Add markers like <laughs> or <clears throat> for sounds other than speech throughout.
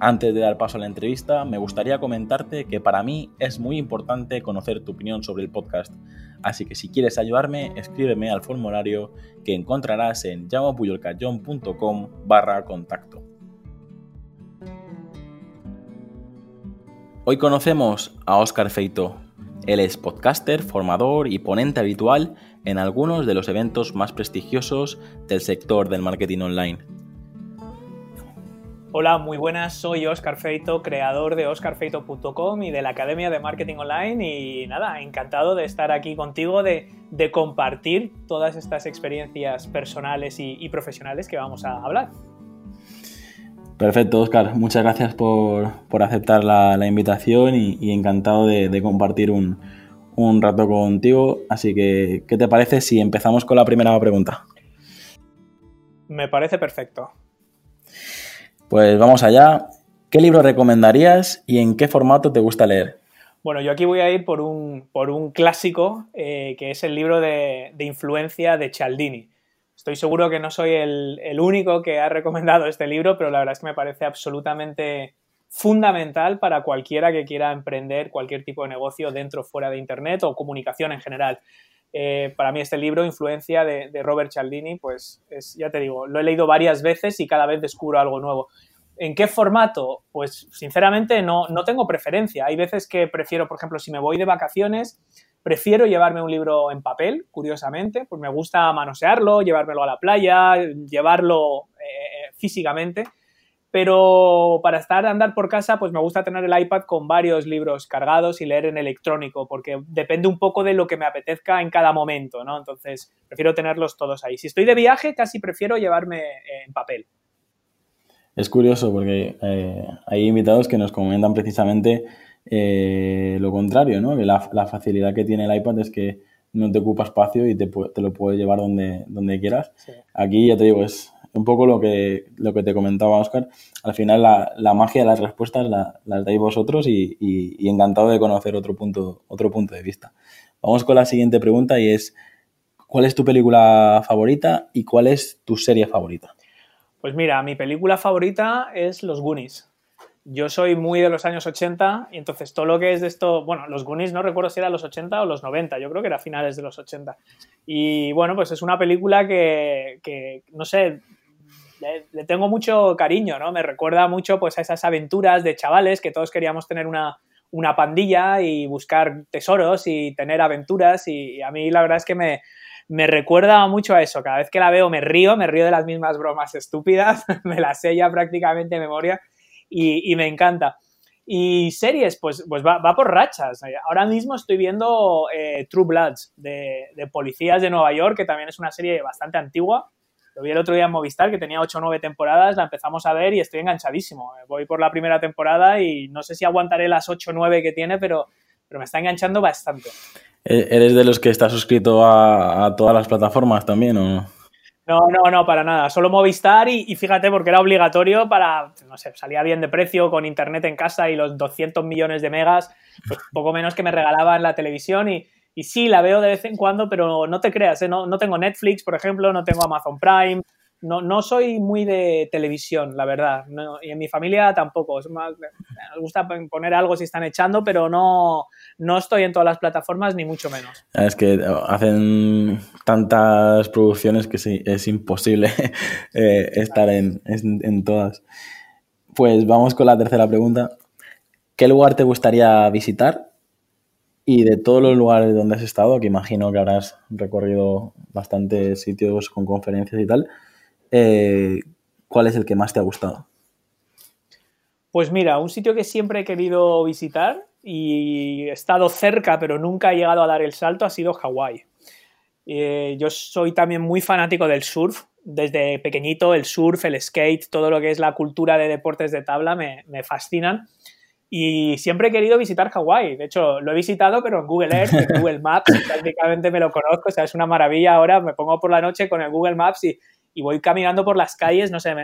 Antes de dar paso a la entrevista, me gustaría comentarte que para mí es muy importante conocer tu opinión sobre el podcast, así que si quieres ayudarme, escríbeme al formulario que encontrarás en llamapuyolcayón.com barra contacto. Hoy conocemos a Óscar Feito. Él es podcaster, formador y ponente habitual en algunos de los eventos más prestigiosos del sector del marketing online. Hola, muy buenas, soy Oscar Feito, creador de oscarfeito.com y de la Academia de Marketing Online y nada, encantado de estar aquí contigo, de, compartir todas estas experiencias personales y, profesionales que vamos a hablar. Perfecto, Oscar, muchas gracias por, aceptar la, invitación y, encantado de, compartir un, un rato contigo. Así que, ¿qué te parece si empezamos con la primera pregunta? Me parece perfecto. Pues vamos allá. ¿Qué libro recomendarías y en qué formato te gusta leer? Bueno, yo aquí voy a ir por un, por un clásico eh, que es el libro de, influencia de Cialdini. Estoy seguro que no soy el, el, único que ha recomendado este libro, pero la verdad es que me parece absolutamente fundamental para cualquiera que quiera emprender cualquier tipo de negocio dentro o fuera de Internet o comunicación en general. Eh, para mí este libro, Influencia de, Robert Cialdini, pues es, ya te digo, lo he leído varias veces y cada vez descubro algo nuevo. ¿En qué formato? Pues sinceramente no, no tengo preferencia. Hay veces que prefiero, por ejemplo, si me voy de vacaciones, prefiero llevarme un libro en papel, curiosamente, pues me gusta manosearlo, llevármelo a la playa, llevarlo eh, físicamente pero para estar andar por casa, pues me gusta tener el iPad con varios libros cargados y leer en electrónico, porque depende un poco de lo que me apetezca en cada momento, ¿no? Entonces, prefiero tenerlos todos ahí. Si estoy de viaje, casi prefiero llevarme en papel. Es curioso porque eh, hay invitados que nos comentan precisamente eh, lo contrario, ¿no? Que la, facilidad que tiene el iPad es que no te ocupa espacio y te, te lo puedes llevar donde, donde quieras. Aquí, ya te digo, es, un poco lo que, lo que te comentaba Oscar. Al final la, magia de las respuestas la, las dais vosotros y, encantado de conocer otro punto, otro punto de vista. Vamos con la siguiente pregunta y es, ¿cuál es tu película favorita y cuál es tu serie favorita? Pues mira, mi película favorita es Los Goonies. Yo soy muy de los años 80 y entonces todo lo que es de esto, bueno, los Goonies no recuerdo si era los 80 o los 90, yo creo que era finales de los 80. Y bueno, pues es una película que, que no sé, le, tengo mucho cariño, ¿no? Me recuerda mucho pues a esas aventuras de chavales que todos queríamos tener una, pandilla y buscar tesoros y tener aventuras y, a mí la verdad es que me, recuerda mucho a eso. Cada vez que la veo me río, me río de las mismas bromas estúpidas, <laughs> me las sé ya prácticamente de memoria y, me encanta. Y series, pues, pues va, por rachas. Ahora mismo estoy viendo eh, True Bloods de, de, Policías de Nueva York, que también es una serie bastante antigua, lo vi el otro día en Movistar, que tenía 8 o 9 temporadas, la empezamos a ver y estoy enganchadísimo. Voy por la primera temporada y no sé si aguantaré las 8 o 9 que tiene, pero, pero me está enganchando bastante. ¿E-, ¿Eres de los que está suscrito a, todas las plataformas también o no? No, no, para nada. Solo Movistar y, fíjate porque era obligatorio para, no sé, salía bien de precio con internet en casa y los 200 millones de megas, pues poco menos que me regalaban la televisión y, y sí, la veo de vez en cuando, pero no te creas, ¿eh? no, no, tengo Netflix, por ejemplo, no tengo Amazon Prime, no, no soy muy de televisión, la verdad. y en mi familia tampoco. Es gusta poner algo si están echando, pero no, no estoy en todas las plataformas, ni mucho menos. Es que hacen tantas producciones que sí, es imposible <laughs> eh, estar en, en todas. Pues vamos con la tercera pregunta. ¿Qué lugar te gustaría visitar y de todos los lugares donde has estado, que imagino que habrás recorrido bastantes sitios con conferencias y tal, eh, ¿cuál es el que más te ha gustado? Pues mira, un sitio que siempre he querido visitar y he estado cerca, pero nunca he llegado a dar el salto, ha sido Hawái. Eh, yo soy también muy fanático del surf. Desde pequeñito, el surf, el skate, todo lo que es la cultura de deportes de tabla me, me fascinan. Y siempre he querido visitar Hawái. De hecho, lo he visitado, pero en Google Earth, en <laughs> Google Maps, prácticamente me lo conozco. O sea, es una maravilla. Ahora me pongo por la noche con el Google Maps y, y voy caminando por las calles, no sé,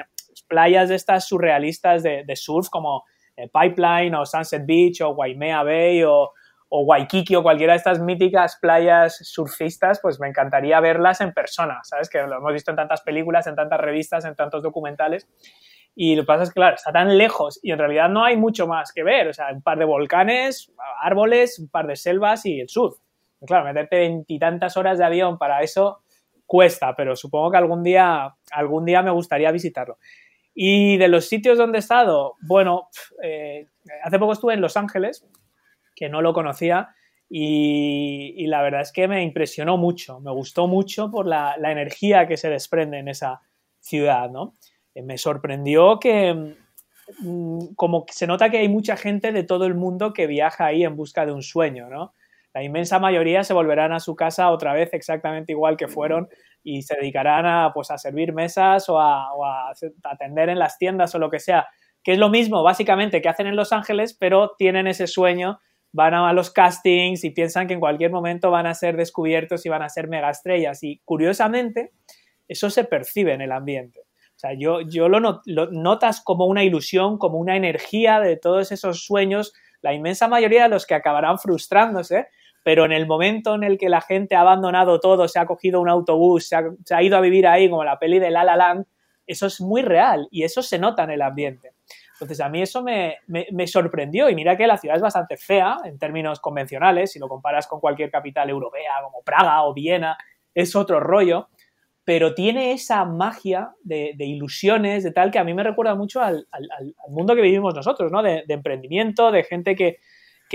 playas de estas surrealistas de, de surf como eh, Pipeline o Sunset Beach o Waimea Bay o, o Waikiki o cualquiera de estas míticas playas surfistas, pues me encantaría verlas en persona, ¿sabes? Que lo hemos visto en tantas películas, en tantas revistas, en tantos documentales. Y lo que pasa es que, claro, está tan lejos y en realidad no hay mucho más que ver. O sea, un par de volcanes, árboles, un par de selvas y el sur. claro, meterte veintitantas horas de avión para eso cuesta, pero supongo que algún día, algún día me gustaría visitarlo. Y de los sitios donde he estado, bueno, eh, hace poco estuve en Los Ángeles, que no lo conocía, y, la verdad es que me impresionó mucho, me gustó mucho por la, la energía que se desprende en esa ciudad, ¿no? Eh, me sorprendió que mm, como se nota que hay mucha gente de todo el mundo que viaja ahí en busca de un sueño, ¿no? La inmensa mayoría se volverán a su casa otra vez exactamente igual que fueron y se dedicarán a, pues, a servir mesas o a, atender en las tiendas o lo que sea, que es lo mismo básicamente que hacen en Los Ángeles, pero tienen ese sueño, van a los castings y piensan que en cualquier momento van a ser descubiertos y van a ser mega estrellas. Y curiosamente, eso se percibe en el ambiente. Sea, yo, lo, notas como una ilusión, como una energía de todos esos sueños, la inmensa mayoría de los que acabarán frustrándose, pero en el momento en el que la gente ha abandonado todo, se ha cogido un autobús, se ha, ido a vivir ahí, como la peli de La La Land, eso es muy real y eso se nota en el ambiente. Entonces a mí eso me, me, sorprendió y mira que la ciudad es bastante fea en términos convencionales, si lo comparas con cualquier capital europea como Praga o Viena, es otro rollo, pero tiene esa magia de, ilusiones, de tal, que a mí me recuerda mucho al, mundo que vivimos nosotros, ¿no? de emprendimiento, de gente que,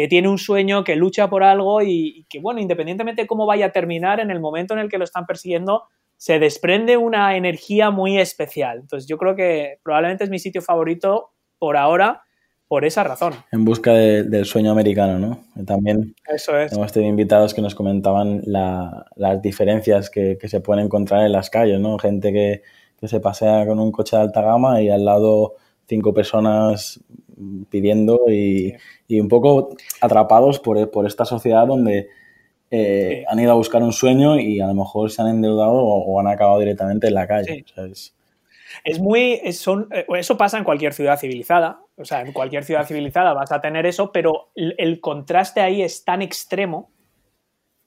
tiene un sueño, que lucha por algo y, que, bueno, independientemente de cómo vaya a terminar, en el momento en el que lo están persiguiendo, se desprende una energía muy especial. Entonces yo creo que probablemente es mi sitio favorito por ahora por esa razón. En busca del sueño americano, ¿no? También Eso es. hemos tenido invitados que nos comentaban las diferencias que, se pueden encontrar en las calles, ¿no? Gente que, que se pasea con un coche de alta gama y al lado cinco personas pidiendo y, un poco atrapados por, por esta sociedad donde eh, han ido a buscar un sueño y a lo mejor se han endeudado o, han acabado directamente en la calle. es... muy. son, eh, eso pasa en cualquier ciudad civilizada. O sea, en cualquier ciudad civilizada vas a tener eso, pero el, contraste ahí es tan extremo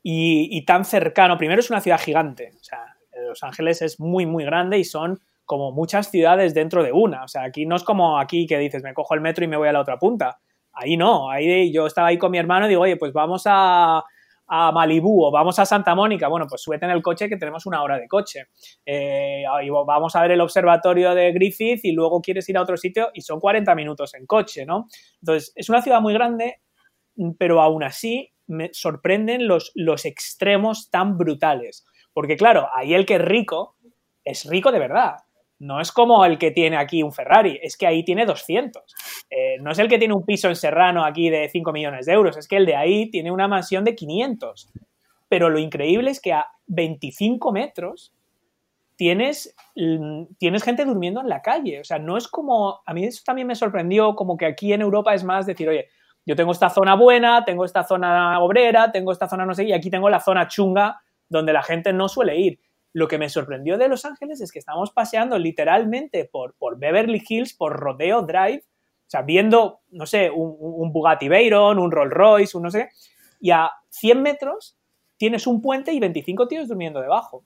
y, y, tan cercano. Primero es una ciudad gigante. O sea, Los Ángeles es muy, muy grande y son como muchas ciudades dentro de una. O sea, aquí no es como aquí que dices, me cojo el metro y me voy a la otra punta. Ahí no, ahí yo estaba ahí con mi hermano y digo, oye, pues vamos a, a Malibú o vamos a Santa Mónica, bueno, pues súbete en el coche que tenemos una hora de coche. Eh, vamos a ver el observatorio de Griffith y luego quieres ir a otro sitio y son 40 minutos en coche, ¿no? Entonces, es una ciudad muy grande, pero aún así me sorprenden los, los extremos tan brutales. Porque claro, ahí el que es rico es rico de verdad no es como el que tiene aquí un Ferrari, es que ahí tiene 200. Eh, no es el que tiene un piso en Serrano aquí de 5 millones de euros, es que el de ahí tiene una mansión de 500. Pero lo increíble es que a 25 metros tienes, mm, tienes gente durmiendo en la calle. O sea, no es como, a mí eso también me sorprendió, como que aquí en Europa es más decir, oye, yo tengo esta zona buena, tengo esta zona obrera, tengo esta zona no sé, y aquí tengo la zona chunga donde la gente no suele ir. Lo que me sorprendió de Los Ángeles es que estamos paseando literalmente por, por Beverly Hills, por Rodeo Drive, o sea, viendo, no sé, un, Bugatti Veyron, un Rolls Royce, un no sé, y a 100 metros tienes un puente y 25 tíos durmiendo debajo.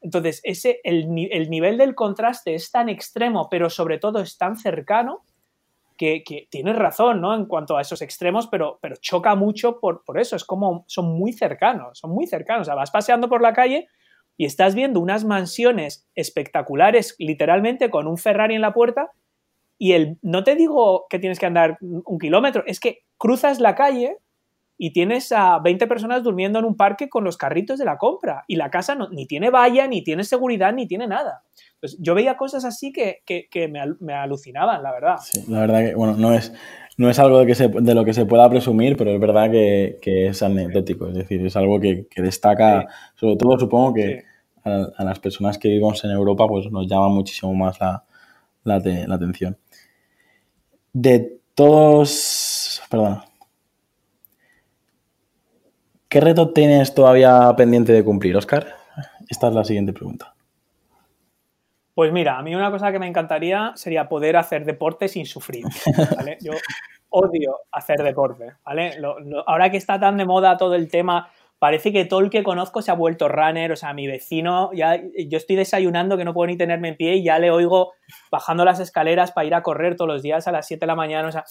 Entonces, ese, el, nivel del contraste es tan extremo, pero sobre todo es tan cercano, que, tienes razón, ¿no? En cuanto a esos extremos, pero, pero choca mucho por, por, eso. Es como, son muy cercanos, son muy cercanos. O sea, vas paseando por la calle y estás viendo unas mansiones espectaculares, literalmente con un Ferrari en la puerta, y el, no te digo que tienes que andar un kilómetro, es que cruzas la calle y tienes a 20 personas durmiendo en un parque con los carritos de la compra y la casa no, ni tiene valla, ni tiene seguridad, ni tiene nada. Pues yo veía cosas así que, me, alucinaban, la verdad. Sí, la verdad que, bueno, no es, no es algo de, que se, de lo que se pueda presumir, pero es verdad que, es anecdótico, es decir, es algo que, destaca, sobre todo supongo que a, las personas que vivimos en Europa, pues nos llama muchísimo más la, la, atención. De todos... Perdón. ¿Qué reto tienes todavía pendiente de cumplir, Oscar? Esta es la siguiente pregunta. Pues mira, a mí una cosa que me encantaría sería poder hacer deporte sin sufrir. <laughs> Yo odio hacer deporte. ¿vale? ahora que está tan de moda todo el tema, parece que todo el que conozco se ha vuelto runner. O sea, mi vecino, ya, yo estoy desayunando que no puedo ni tenerme en pie y ya le oigo bajando las escaleras para ir a correr todos los días a las 7 de la mañana. O sea,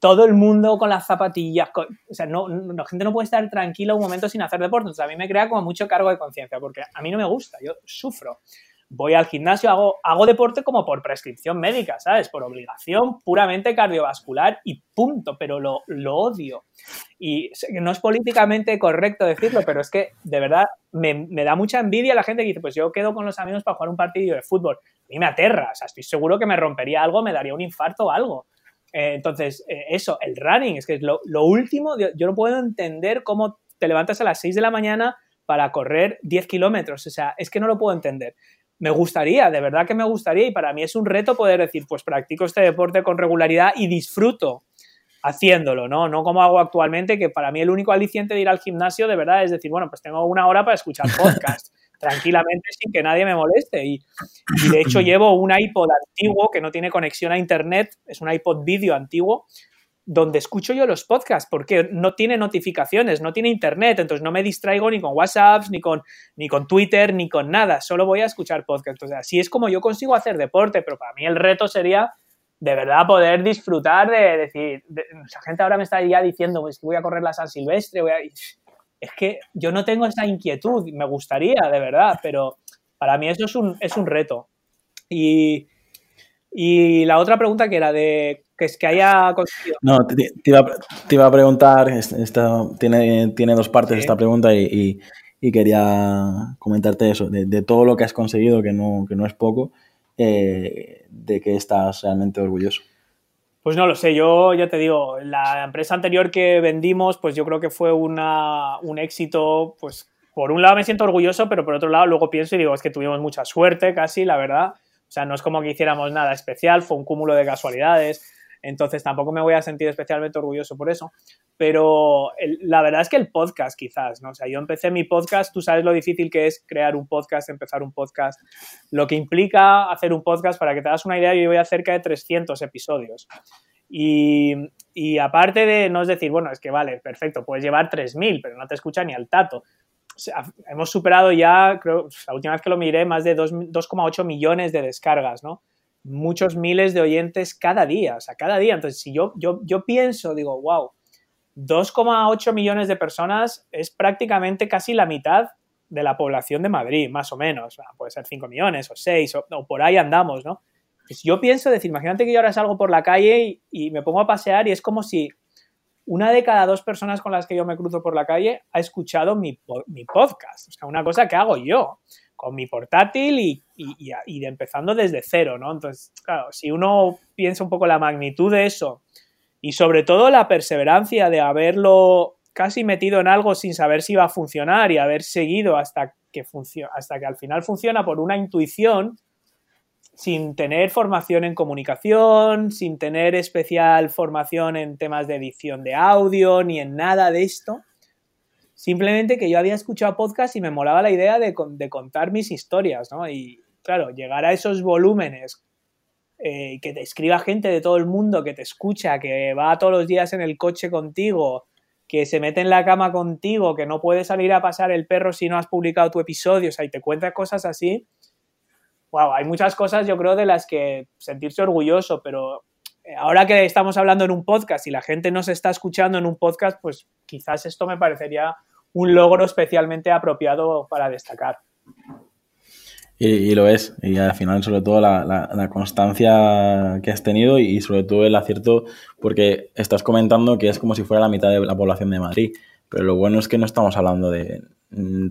todo el mundo con las zapatillas. o sea, no, la gente no puede estar tranquila un momento sin hacer deporte. Sea, a mí me crea como mucho cargo de conciencia, porque a mí no me gusta, yo sufro. Voy al gimnasio, hago, hago deporte como por prescripción médica, ¿sabes? Por obligación puramente cardiovascular y punto, pero lo, lo odio. Y no es políticamente correcto decirlo, pero es que de verdad me, me, da mucha envidia la gente que dice, pues yo quedo con los amigos para jugar un partido de fútbol. A mí me aterra, o sea, estoy seguro que me rompería algo, me daría un infarto o algo. Eh, entonces, eh, eso, el running, es que es lo, último, yo no puedo entender cómo te levantas a las 6 de la mañana para correr 10 kilómetros, o sea, es que no lo puedo entender. Me gustaría, de verdad que me gustaría, y para mí es un reto poder decir, pues practico este deporte con regularidad y disfruto haciéndolo, ¿no? No como hago actualmente, que para mí el único aliciente de ir al gimnasio de verdad es decir, bueno, pues tengo una hora para escuchar <laughs> podcast tranquilamente sin que nadie me moleste. Y, de hecho <clears throat> llevo un iPod antiguo que no tiene conexión a Internet, es un iPod vídeo antiguo, donde escucho yo los podcasts, porque no tiene notificaciones, no tiene Internet, entonces no me distraigo ni con WhatsApp, ni con, ni con Twitter, ni con nada, solo voy a escuchar podcasts. Entonces así es como yo consigo hacer deporte, pero para mí el reto sería de verdad poder disfrutar de decir, de, gente ahora me está ya diciendo, pues voy a correr la San Silvestre, voy a es que yo no tengo esa inquietud, me gustaría, de verdad, pero para mí eso es un, es un reto. Y, la otra pregunta que era de que es que haya conseguido. No, te, iba, a preguntar, esta, tiene, tiene dos partes esta pregunta y, quería comentarte eso, de, todo lo que has conseguido, que no, que no es poco, eh, de que estás realmente orgulloso. Pues no lo sé, yo ya te digo, la empresa anterior que vendimos, pues yo creo que fue una, un éxito, pues por un lado me siento orgulloso, pero por otro lado luego pienso y digo, es que tuvimos mucha suerte casi, la verdad. O sea, no es como que hiciéramos nada especial, fue un cúmulo de casualidades. Entonces tampoco me voy a sentir especialmente orgulloso por eso. Pero la verdad es que el podcast quizás, ¿no? O sea, yo empecé mi podcast, tú sabes lo difícil que es crear un podcast, empezar un podcast, lo que implica hacer un podcast, para que te hagas una idea, yo voy a cerca de 300 episodios. Y, y aparte de, no es decir, bueno, es que vale, perfecto, puedes llevar 3.000, pero no te escucha ni al tato. Hemos superado ya, creo, la última vez que lo miré, más de 2,8 millones de descargas, ¿no? Muchos miles de oyentes cada día, o sea, cada día. Entonces, si yo, yo, yo pienso, digo, wow, 2,8 millones de personas es prácticamente casi la mitad de la población de Madrid, más o menos. puede ser 5 millones o 6 o, por ahí andamos, ¿no? Pues yo pienso, decir, imagínate que yo ahora salgo por la calle y, me pongo a pasear y es como si una de cada dos personas con las que yo me cruzo por la calle ha escuchado mi, mi podcast. O sea, una cosa que hago yo con mi portátil y, empezando desde cero, ¿no? Entonces, claro, si uno piensa un poco la magnitud de eso y sobre todo la perseverancia de haberlo casi metido en algo sin saber si iba a funcionar y haber seguido hasta que, hasta que al final funciona por una intuición, sin tener formación en comunicación, sin tener especial formación en temas de edición de audio, ni en nada de esto, Simplemente que yo había escuchado podcast y me molaba la idea de, contar mis historias, ¿no? Y claro, llegar a esos volúmenes, eh, que te escriba gente de todo el mundo, que te escucha, que va todos los días en el coche contigo, que se mete en la cama contigo, que no puede salir a pasar el perro si no has publicado tu episodio, o sea, y te cuenta cosas así. Wow, hay muchas cosas yo creo de las que sentirse orgulloso, pero eh, ahora que estamos hablando en un podcast y la gente nos está escuchando en un podcast, pues quizás esto me parecería un logro especialmente apropiado para destacar. Y, lo es, y al final sobre todo la, constancia que has tenido y sobre todo el acierto, porque estás comentando que es como si fuera la mitad de la población de Madrid, pero lo bueno es que no estamos hablando de,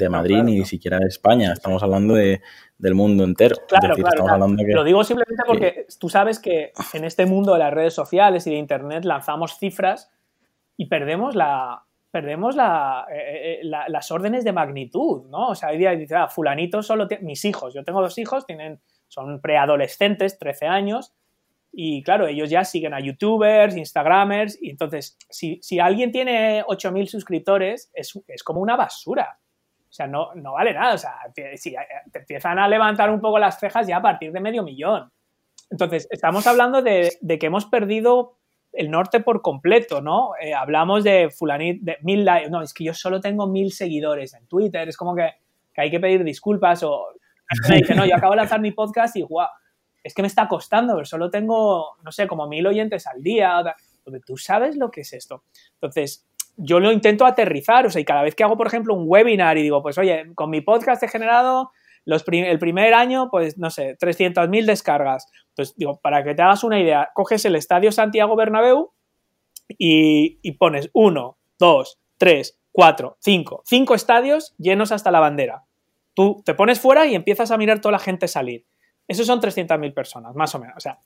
Madrid ni siquiera de España, estamos hablando de, del mundo entero. Claro, claro, Lo digo simplemente porque tú sabes que en este mundo de las redes sociales y de Internet lanzamos cifras y perdemos la, perdemos eh, eh, la, las órdenes de magnitud, ¿no? O sea, hoy día dice, ah, fulanito solo tiene, mis hijos, yo tengo dos hijos, tienen, son preadolescentes, 13 años, y claro, ellos ya siguen a youtubers, instagramers, y entonces, si, alguien tiene 8.000 suscriptores, es, es, como una basura. O sea, no, no vale nada. O sea, si te empiezan a levantar un poco las cejas ya a partir de medio millón. Entonces, estamos hablando de, que hemos perdido el norte por completo, ¿no? Eh, hablamos de fulanit, de mil likes. No, es que yo solo tengo mil seguidores en Twitter. Es como que, hay que pedir disculpas o... <laughs> Me dice, no, yo acabo de lanzar mi podcast y, guau, es que me está costando, pero solo tengo, no sé, como mil oyentes al día. Tú sabes lo que es esto. Entonces, yo lo intento aterrizar, o sea, y cada vez que hago, por ejemplo, un webinar y digo, pues oye, con mi podcast he generado el primer año, pues no sé, 300.000 descargas. Entonces, digo, para que te hagas una idea, coges el Estadio Santiago Bernabéu y, pones uno, dos, tres, cuatro, cinco, cinco estadios llenos hasta la bandera. Tú te pones fuera y empiezas a mirar toda la gente salir. Esos son 300.000 personas, más o menos. O sea,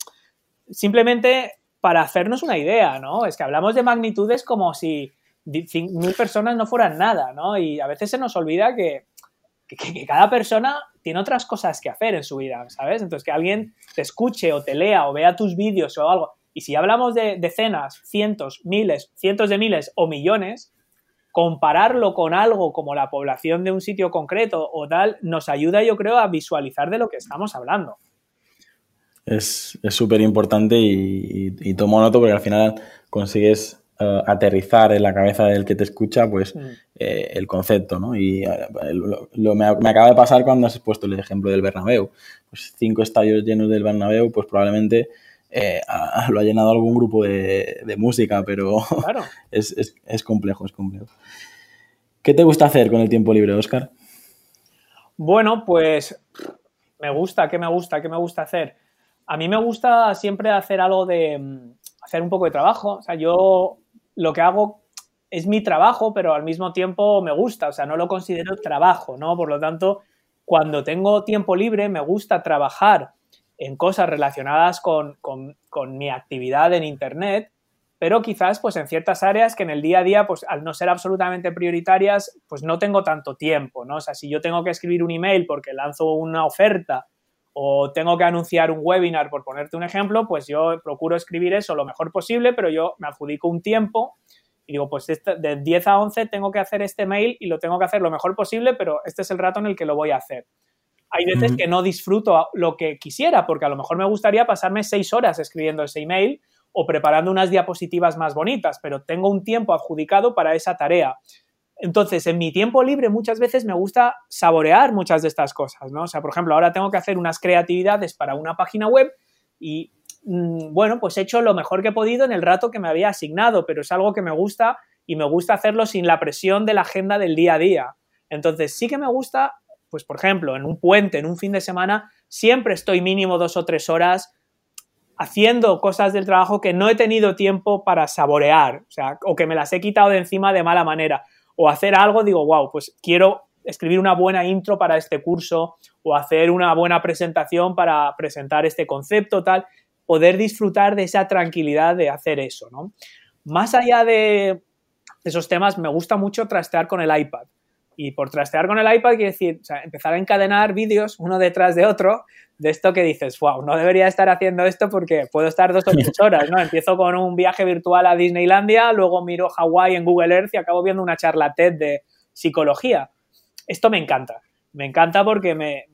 simplemente para hacernos una idea, ¿no? Es que hablamos de magnitudes como si mil personas no fueran nada, ¿no? Y a veces se nos olvida que, cada persona tiene otras cosas que hacer en su vida, ¿sabes? Entonces, que alguien te escuche o te lea o vea tus vídeos o algo. Y si hablamos de decenas, cientos, miles, cientos de miles o millones, compararlo con algo como la población de un sitio concreto o tal, nos ayuda, yo creo, a visualizar de lo que estamos hablando. Es súper importante y, y, tomo nota porque al final consigues eh, aterrizar en la cabeza del que te escucha, pues mm. eh, el concepto, ¿no? Y eh, lo, me, acaba de pasar cuando has puesto el ejemplo del Bernabéu. Pues cinco estadios llenos del Bernabéu, pues probablemente <laughs> lo ha llenado algún grupo de, música, pero <laughs> es, es, complejo, es complejo. ¿Qué te gusta hacer con el tiempo libre, Oscar? Bueno, pues me gusta, ¿qué me gusta? ¿Qué me gusta hacer? A mí me gusta siempre hacer algo de mm, hacer un poco de trabajo. O sea, yo lo que hago es mi trabajo, pero al mismo tiempo me gusta, o sea, no lo considero trabajo, ¿no? Por lo tanto, cuando tengo tiempo libre, me gusta trabajar en cosas relacionadas con, mi actividad en Internet, pero quizás pues en ciertas áreas que en el día a día, pues al no ser absolutamente prioritarias, pues no tengo tanto tiempo, ¿no? O sea, si yo tengo que escribir un email porque lanzo una oferta o tengo que anunciar un webinar, por ponerte un ejemplo, pues yo procuro escribir eso lo mejor posible, pero yo me adjudico un tiempo y digo, pues de 10 a 11 tengo que hacer este mail y lo tengo que hacer lo mejor posible, pero este es el rato en el que lo voy a hacer. Hay veces que no disfruto lo que quisiera, porque a lo mejor me gustaría pasarme 6 horas escribiendo ese email o preparando unas diapositivas más bonitas, pero tengo un tiempo adjudicado para esa tarea. Entonces, en mi tiempo libre muchas veces me gusta saborear muchas de estas cosas, ¿no? O sea, por ejemplo, ahora tengo que hacer unas creatividades para una página web y, mm, bueno, pues he hecho lo mejor que he podido en el rato que me había asignado, pero es algo que me gusta y me gusta hacerlo sin la presión de la agenda del día a día. Entonces, sí que me gusta, pues, por ejemplo, en un puente, en un fin de semana, siempre estoy mínimo dos o tres horas haciendo cosas del trabajo que no he tenido tiempo para saborear, o sea, o que me las he quitado de encima de mala manera o hacer algo, digo, wow, pues quiero escribir una buena intro para este curso o hacer una buena presentación para presentar este concepto, tal, poder disfrutar de esa tranquilidad de hacer eso, ¿no? Más allá de esos temas, me gusta mucho trastear con el iPad. Y por trastear con el iPad quiere decir, empezar a encadenar vídeos uno detrás de otro de esto que dices, wow, no debería estar haciendo esto porque puedo estar dos o tres <laughs> horas, ¿no? Empiezo con un viaje virtual a Disneylandia, luego miro Hawái en Google Earth y acabo viendo una charla TED de psicología. Esto me encanta. Me encanta porque me,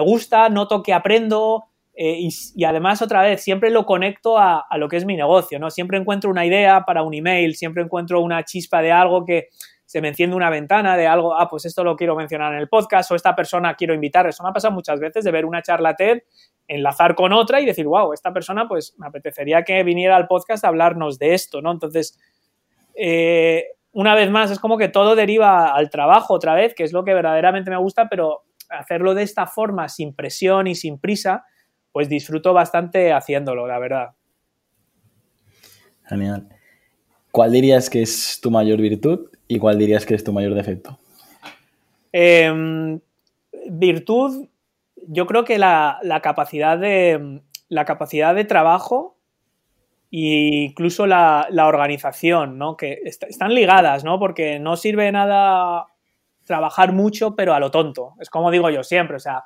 gusta, noto que aprendo eh, y, además otra vez siempre lo conecto a, a lo que es mi negocio, ¿no? Siempre encuentro una idea para un email, siempre encuentro una chispa de algo que, se me enciende una ventana de algo, ah, pues esto lo quiero mencionar en el podcast o esta persona quiero invitar. Eso me ha pasado muchas veces de ver una charla TED, enlazar con otra y decir, wow, esta persona pues me apetecería que viniera al podcast a hablarnos de esto, ¿no? Entonces, eh, una vez más, es como que todo deriva al trabajo otra vez, que es lo que verdaderamente me gusta, pero hacerlo de esta forma, sin presión y sin prisa, pues disfruto bastante haciéndolo, la verdad. Genial. ¿Cuál dirías que es tu mayor virtud ¿Y cuál dirías que es tu mayor defecto? Em, virtud, yo creo que la, capacidad de la capacidad de trabajo e incluso la, organización, ¿no? Que están ligadas, ¿no? Porque no sirve nada trabajar mucho, pero a lo tonto. Es como digo yo siempre, o sea,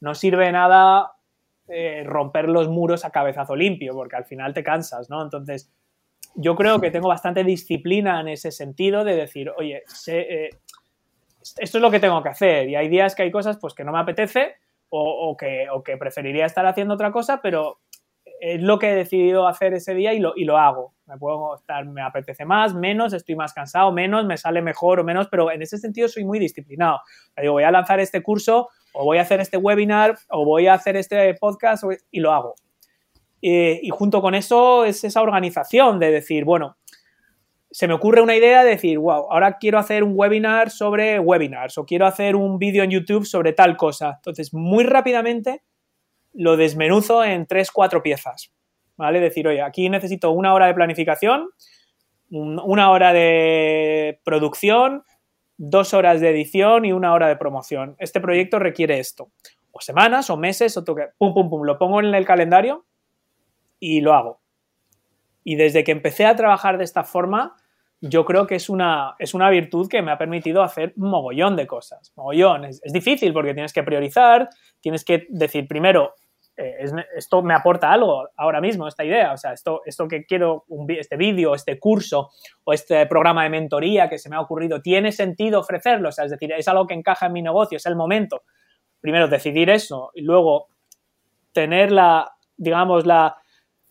no sirve nada eh, romper los muros a cabezazo limpio, porque al final te cansas, ¿no? Entonces, yo creo que tengo bastante disciplina en ese sentido de decir, oye, eh, esto es lo que tengo que hacer. Y hay días que hay cosas pues, que no me apetece o, que, o que preferiría estar haciendo otra cosa, pero es lo que he decidido hacer ese día y lo, y lo hago. Me puedo estar, me apetece más, menos, estoy más cansado, menos, me sale mejor o menos, pero en ese sentido soy muy disciplinado. voy a lanzar este curso, o voy a hacer este webinar, o voy a hacer este podcast, y lo hago. Y junto con eso es esa organización de decir, bueno, se me ocurre una idea de decir, wow, ahora quiero hacer un webinar sobre webinars o quiero hacer un vídeo en YouTube sobre tal cosa. Entonces, muy rápidamente lo desmenuzo en tres, cuatro piezas. ¿Vale? Decir, oye, aquí necesito una hora de planificación, una hora de producción, dos horas de edición y una hora de promoción. Este proyecto requiere esto. O semanas, o meses, o toque. Pum, pum, pum. Lo pongo en el calendario y lo hago. Y desde que empecé a trabajar de esta forma, yo creo que es una, es una virtud que me ha permitido hacer un mogollón de cosas. Mogollón. es difícil porque tienes que priorizar, tienes que decir primero, eh, esto me aporta algo ahora mismo, esta idea, o sea, esto, esto que quiero, este vídeo, este curso o este programa de mentoría que se me ha ocurrido, ¿tiene sentido ofrecerlo? O sea, es decir, es algo que encaja en mi negocio, es el momento. Primero, decidir eso y luego tener la, digamos, la,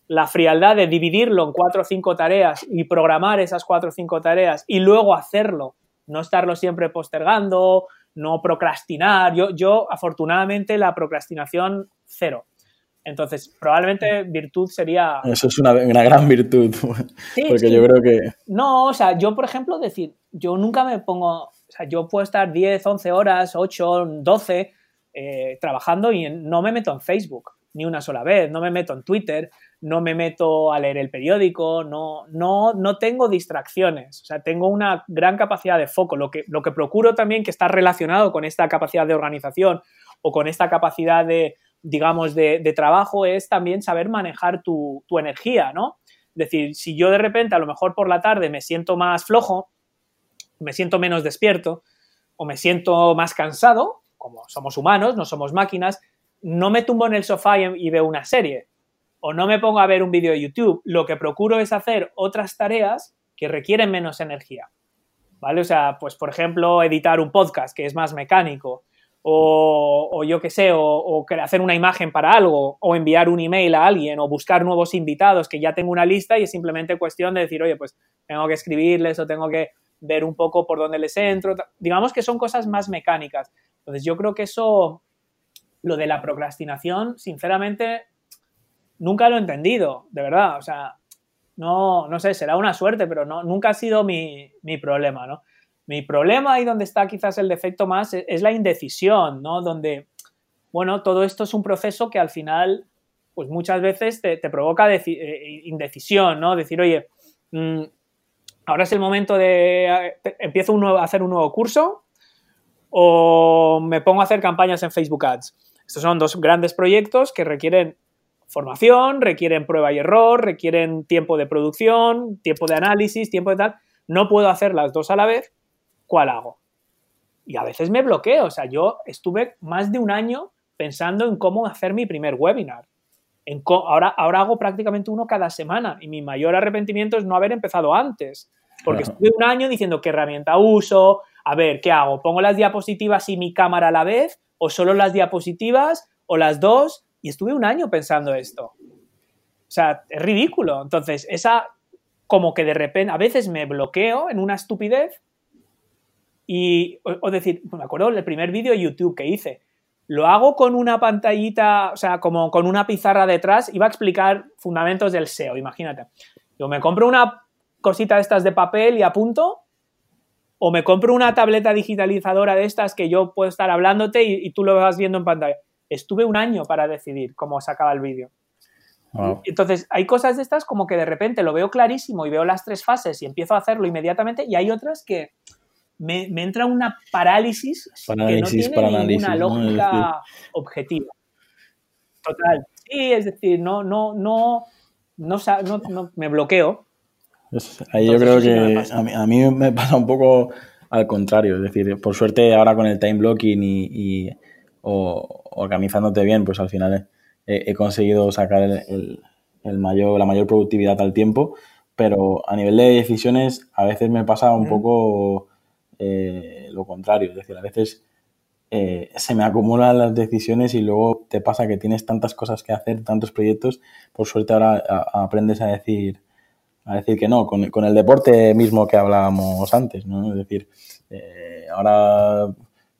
la frialdad de dividirlo en cuatro o cinco tareas y programar esas cuatro o cinco tareas y luego hacerlo, no estarlo siempre postergando, no procrastinar. Yo, yo afortunadamente, la procrastinación cero. Entonces, probablemente virtud sería... Eso es una, gran virtud, <laughs> porque yo creo que... No, o sea, yo, por ejemplo, decir, yo nunca me pongo, o sea, yo puedo estar 10, 11 horas, 8, 12 trabajando y no me meto en Facebook ni una sola vez, no me meto en Twitter, no me meto a leer el periódico, no, no, no tengo distracciones, o sea, tengo una gran capacidad de foco, lo que, lo que procuro también que está relacionado con esta capacidad de organización o con esta capacidad de, digamos, de, trabajo es también saber manejar tu, energía, ¿no? Es decir, si yo de repente a lo mejor por la tarde me siento más flojo, me siento menos despierto o me siento más cansado, como somos humanos, no somos máquinas, no me tumbo en el sofá y, veo una serie o no me pongo a ver un vídeo de YouTube. Lo que procuro es hacer otras tareas que requieren menos energía. ¿Vale? O sea, pues por ejemplo, editar un podcast que es más mecánico o, yo qué sé, o, hacer una imagen para algo, o enviar un email a alguien, o buscar nuevos invitados, que ya tengo una lista y es simplemente cuestión de decir, oye, pues tengo que escribirles o tengo que ver un poco por dónde les entro. Digamos que son cosas más mecánicas. Entonces yo creo que eso, lo de la procrastinación, sinceramente, nunca lo he entendido, de verdad. O sea, no, no sé, será una suerte, pero no, nunca ha sido mi, mi problema, ¿no? Mi problema y donde está quizás el defecto más e-, es la indecisión, ¿no? Donde, bueno, todo esto es un proceso que al final, pues muchas veces te, provoca eh, indecisión, ¿no? Decir, oye, mm, ahora es el momento de, empiezo a hacer un nuevo curso o me pongo a hacer campañas en Facebook Ads. Estos son dos grandes proyectos que requieren formación, requieren prueba y error, requieren tiempo de producción, tiempo de análisis, tiempo de tal. No puedo hacer las dos a la vez ¿cuál hago? Y a veces me bloqueo, o sea, yo estuve más de un año pensando en cómo hacer mi primer webinar. En ahora, ahora hago prácticamente uno cada semana y mi mayor arrepentimiento es no haber empezado antes, porque estuve un año diciendo qué herramienta uso, a ver, ¿qué hago? ¿Pongo las diapositivas y mi cámara a la vez? ¿O solo las diapositivas? ¿O las dos? Y estuve un año pensando esto. O sea, es ridículo. Entonces, esa como que de repente, a veces me bloqueo en una estupidez y, o, decir, me acuerdo del primer vídeo de YouTube que hice, lo hago con una pantallita, o sea, como con una pizarra detrás, iba a explicar fundamentos del SEO, imagínate. Yo me compro una cosita de estas de papel y apunto, o me compro una tableta digitalizadora de estas que yo puedo estar hablándote y, tú lo vas viendo en pantalla. Estuve un año para decidir cómo sacaba el vídeo. Entonces, hay cosas de estas como que de repente lo veo clarísimo y veo las tres fases y empiezo a hacerlo inmediatamente, y hay otras que, me, entra una parálisis, que no tiene ninguna lógica objetiva. Total. Sí, es decir, no, no, no, no, no, me bloqueo. ahí yo creo que a mí, me pasa un poco al contrario. Es decir, por suerte ahora con el time blocking y, o organizándote bien, pues al final he conseguido sacar el, mayor, la mayor productividad al tiempo, pero a nivel de decisiones a veces me pasa un poco eh, lo contrario, es decir, a veces eh, se me acumulan las decisiones y luego te pasa que tienes tantas cosas que hacer, tantos proyectos, por suerte ahora aprendes a decir a decir que no, con, con, el deporte mismo que hablábamos antes, ¿no? Es decir, eh, ahora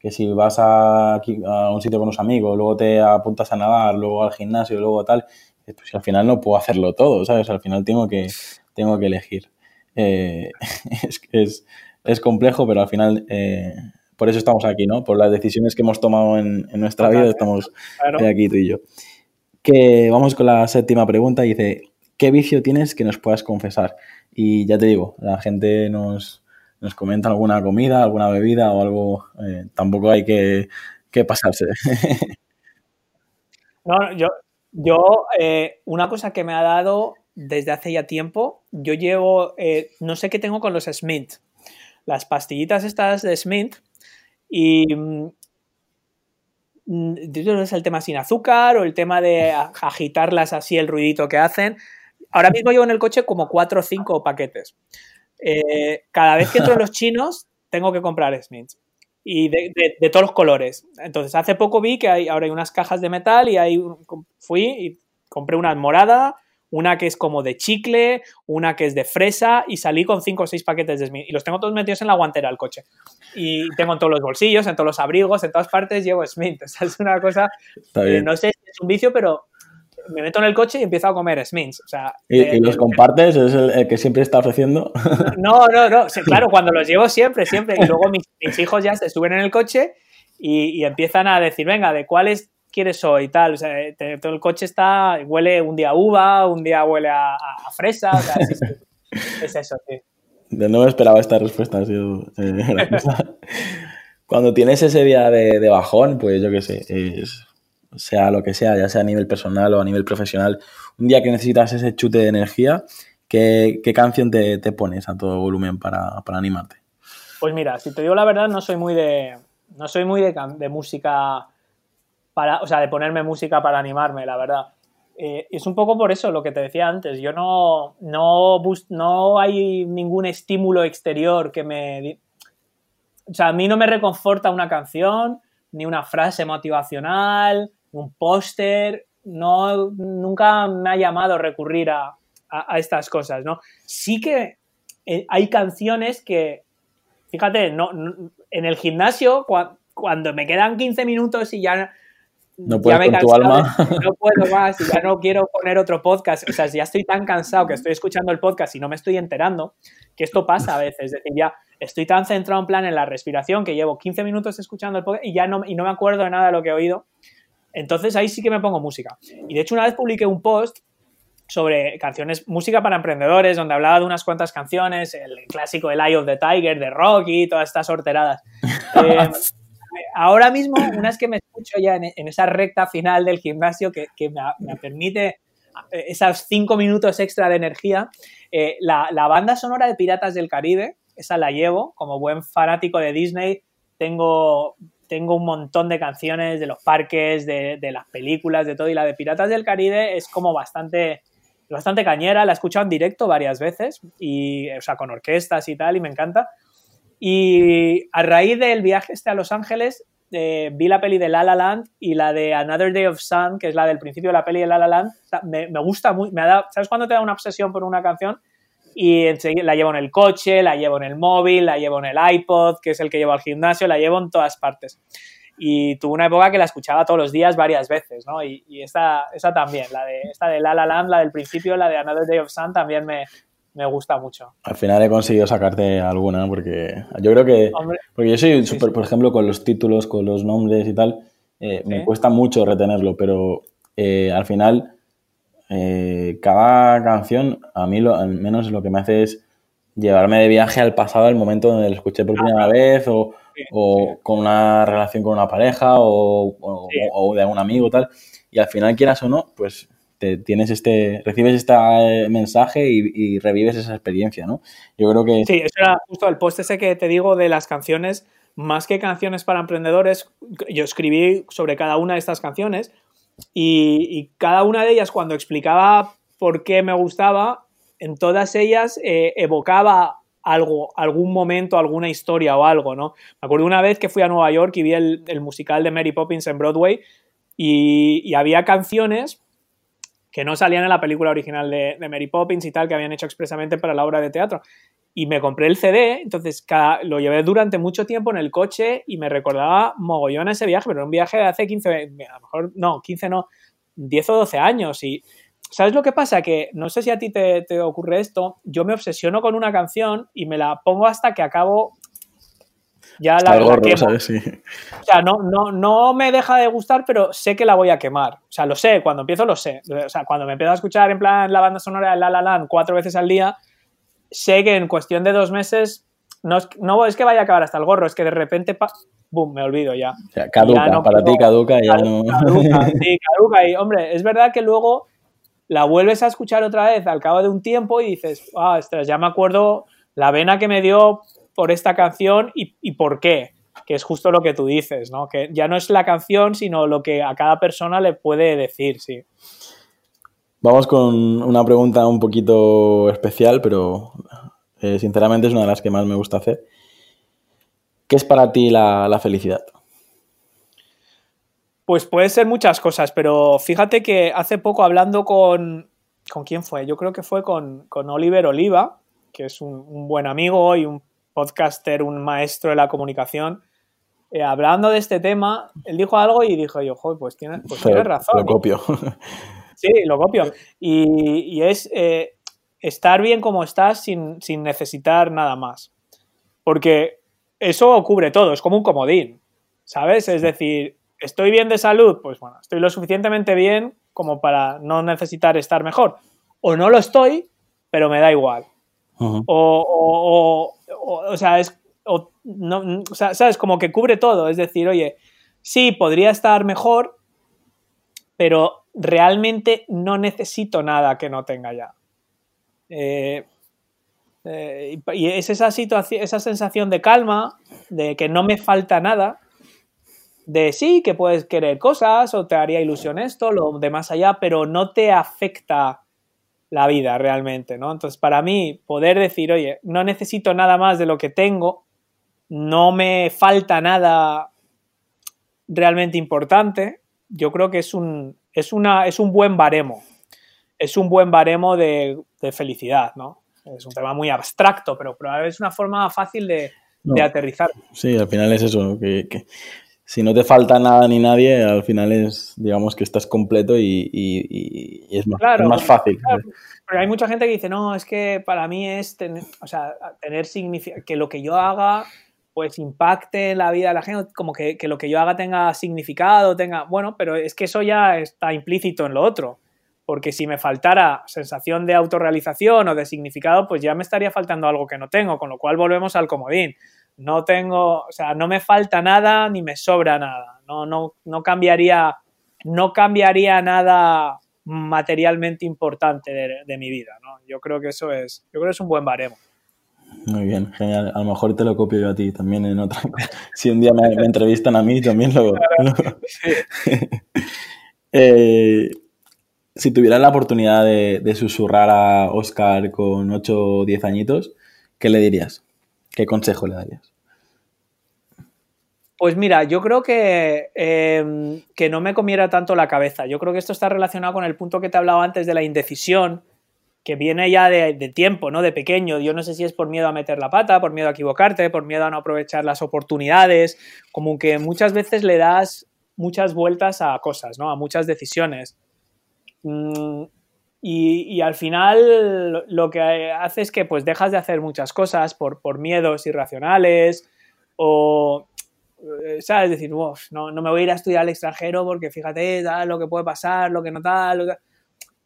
que si vas a, a, un sitio con unos amigos, luego te apuntas a nadar, luego al gimnasio, luego tal, pues al final no puedo hacerlo todo, ¿sabes? Al final tengo que, tengo que elegir. Eh, <laughs> es, es, es, complejo, pero al final eh, por eso estamos aquí, ¿no? Por las decisiones que hemos tomado en, en nuestra vida, estamos aquí tú y yo. Que vamos con la séptima pregunta. Dice, ¿qué vicio tienes que nos puedas confesar? Y ya te digo, la gente nos, nos comenta alguna comida, alguna bebida o algo, eh, tampoco hay que, pasarse. <laughs> no, yo, yo eh, una cosa que me ha dado desde hace ya tiempo, yo llevo, eh, no sé qué tengo con los Smith, las pastillitas estas de Smith y mm, no es el tema sin azúcar o el tema de agitarlas así el ruidito que hacen. Ahora mismo llevo en el coche como cuatro o cinco paquetes. Eh, cada vez que entro en los chinos, tengo que comprar Smiths. Y de, todos los colores. Entonces, hace poco vi que hay, ahora hay unas cajas de metal y ahí fui y compré una morada, una que es como de chicle, una que es de fresa y salí con cinco o seis paquetes de Smith. Y los tengo todos metidos en la guantera del coche. Y tengo en todos los bolsillos, en todos los abrigos, en todas partes llevo Smith. <laughs> O sea, es una cosa, no sé si es un vicio, pero me meto en el coche y empiezo a comer Smins. O sea, ¿Y, los compartes? ¿Es el, que siempre está ofreciendo? <laughs> No, no, no. claro, cuando los llevo siempre, siempre. Y luego mis, <laughs> hijos ya se suben en el coche y, empiezan a decir, venga, ¿de cuáles quieres hoy? Y tal. O sea, todo el coche está, huele un día a uva, un día huele a, fresa. O sea, <laughs> es, eso, sí. No me esperaba esta respuesta, ha sido eh, Cuando tienes ese día de, de bajón, pues yo qué sé, es sea lo que sea, ya sea a nivel personal o a nivel profesional, un día que necesitas ese chute de energía, ¿qué, canción te, pones a todo volumen para, animarte? Pues mira, si te digo la verdad, no soy muy de. No soy muy de, música. Para, o sea, de ponerme música para animarme, la verdad. Eh, es un poco por eso lo que te decía antes. Yo no, no, no hay ningún estímulo exterior que me. O sea, a mí no me reconforta una canción, ni una frase motivacional, un póster, no, nunca me ha llamado recurrir a, estas cosas, ¿no? Sí que eh, hay canciones que, fíjate, no, en el gimnasio, cuando me quedan 15 minutos y ya no puedo con tu alma. <laughs> no puedo más y ya no quiero poner otro podcast. O sea, ya estoy tan cansado que estoy escuchando el podcast y no me estoy enterando, que esto pasa a veces. Es decir, ya estoy tan centrado en plan en la respiración que llevo 15 minutos escuchando el podcast y ya no, y no me acuerdo de nada de lo que he oído. Entonces ahí sí que me pongo música. Y de hecho una vez publiqué un post sobre canciones, música para emprendedores, donde hablaba de unas cuantas canciones, el clásico El Eye of the Tiger de Rocky, todas estas sorteradas. <laughs> Eh, ahora mismo, unas que me escucho ya en, esa recta final del gimnasio que, me, permite eh, esos cinco minutos extra de energía, eh, la, la banda sonora de Piratas del Caribe, esa la llevo, como buen fanático de Disney, tengo tengo un montón de canciones de los parques, de, las películas, de todo. Y la de Piratas del Caribe es como bastante, bastante cañera. La he escuchado en directo varias veces, y, o sea, con orquestas y tal, y me encanta. Y a raíz del viaje este a Los Ángeles, eh, vi la peli de La La Land y la de Another Day of Sun, que es la del principio de la peli de La La Land. Me, me gusta muy, me ¿sabes cuando te da una obsesión por una canción? Y la llevo en el coche, la llevo en el móvil, la llevo en el iPod, que es el que llevo al gimnasio, la llevo en todas partes. Y tuve una época que la escuchaba todos los días varias veces, ¿no? Y, y esta, esa también, la de, esta de La La Land, la del principio, la de Another Day of Sun, también me, me gusta mucho. Al final he conseguido sacarte alguna, porque yo creo que... porque yo soy súper, por ejemplo, con los títulos, con los nombres y tal, eh, me cuesta mucho retenerlo, pero eh, al final eh, cada canción, a mí lo, al menos lo que me hace es llevarme de viaje al pasado, al momento donde la escuché por primera vez, o, con una relación con una pareja, o, de un amigo, tal. Y al final, quieras o no, pues te tienes este, recibes este mensaje y, revives esa experiencia, ¿no? Yo creo que... Sí, eso era justo el post ese que te digo de las canciones, más que canciones para emprendedores, yo escribí sobre cada una de estas canciones y, cada una de ellas cuando explicaba por qué me gustaba, en todas ellas eh, evocaba algo, algún momento, alguna historia o algo, ¿no? Me acuerdo una vez que fui a Nueva York y vi el, musical de Mary Poppins en Broadway y, había canciones que no salían en la película original de, Mary Poppins y tal, que habían hecho expresamente para la obra de teatro. Y me compré el CD, entonces lo llevé durante mucho tiempo en el coche y me recordaba mogollón ese viaje, pero era un viaje de hace 15, a lo mejor, no, 15 no, 10 o 12 años. Y ¿Sabes lo que pasa? Que no sé si a ti te, ocurre esto, yo me obsesiono con una canción y me la pongo hasta que acabo ya la, gorro, O sea, no, no, no me deja de gustar, pero sé que la voy a quemar. O sea, lo sé, cuando empiezo lo sé. O sea, cuando me empiezo a escuchar en plan la banda sonora de La La Land cuatro veces al día, sé que en cuestión de dos meses no es, no es que vaya a acabar hasta el gorro, es que de repente, ¡bum!, me olvido ya. O sea, caduca, para ti caduca ya no... <laughs> sí, caduca. Y, hombre, es verdad que luego la vuelves a escuchar otra vez al cabo de un tiempo y dices, ah, ya me acuerdo la vena que me dio por esta canción y, por qué, que es justo lo que tú dices, ¿no? Que ya no es la canción, sino lo que a cada persona le puede decir, sí. Vamos con una pregunta un poquito especial, pero eh, sinceramente es una de las que más me gusta hacer. ¿Qué es para ti la felicidad? Pues puede ser muchas cosas, pero fíjate que hace poco hablando con... ¿Con quién fue? Yo creo que fue con, Oliver Oliva, que es un, buen amigo y un podcaster, un maestro de la comunicación. Eh, hablando de este tema, él dijo algo y dijo yo, pues tienes, pues razón. Lo copio. <laughs> Sí, lo copio. Y, es eh, estar bien como estás sin, sin necesitar nada más. Porque eso cubre todo, es como un comodín, ¿sabes? Es decir, ¿Estoy bien de salud? Pues bueno, estoy lo suficientemente bien como para no necesitar estar mejor. O no lo estoy, pero me da igual. o, o, sea, es, no, o sea, ¿sabes? Como que cubre todo. Es decir, oye, sí, podría estar mejor, pero realmente no necesito nada que no tenga ya. Eh, eh, y es esa situación, esa sensación de calma, de que no me falta nada, de sí, que puedes querer cosas o te haría ilusión esto, lo de más allá, pero no te afecta la vida realmente, ¿no? Entonces, para mí, poder decir, oye, no necesito nada más de lo que tengo, no me falta nada realmente importante, yo creo que es un, es una, es un buen baremo. Es un buen baremo de, felicidad, ¿no? Es un tema muy abstracto, pero, probablemente es una forma fácil de, aterrizar. Sí, al final es eso, que, si no te falta nada ni nadie, al final es, digamos que estás completo y, es, más, más, fácil. Porque hay mucha gente que dice, no, es que para mí es tener, o sea, tener que lo que yo haga pues impacte en la vida de la gente, como que, que, lo que yo haga tenga significado, tenga, bueno, pero es que eso ya está implícito en lo otro, porque si me faltara sensación de autorrealización o de significado, pues ya me estaría faltando algo que no tengo, con lo cual volvemos al comodín no tengo, o sea, no me falta nada ni me sobra nada. No, no, no cambiaría, no cambiaría nada materialmente importante de, mi vida, ¿no? Yo creo que eso es, yo creo que es un buen baremo. Muy bien, genial. A lo mejor te lo copio yo a ti también en otra. <laughs> Si un día me, entrevistan a mí, también lo. <laughs> Eh, si tuvieras la oportunidad de, de, susurrar a Oscar con 8 o 10 añitos, ¿qué le dirías? ¿Qué consejo le darías? Pues mira, yo creo que, em, que no me comiera tanto la cabeza. Yo creo que esto está relacionado con el punto que te hablaba antes de la indecisión, que viene ya de, tiempo, ¿no? De pequeño. Yo no sé si es por miedo a meter la pata, por miedo a equivocarte, por miedo a no aprovechar las oportunidades, como que muchas veces le das muchas vueltas a cosas, ¿no? A muchas decisiones. Mm, y, al final lo que hace es que pues dejas de hacer muchas cosas por, miedos irracionales o, eh, ¿sabes? Decir, no, no me voy a ir a estudiar al extranjero porque fíjate lo que puede pasar, lo que no tal.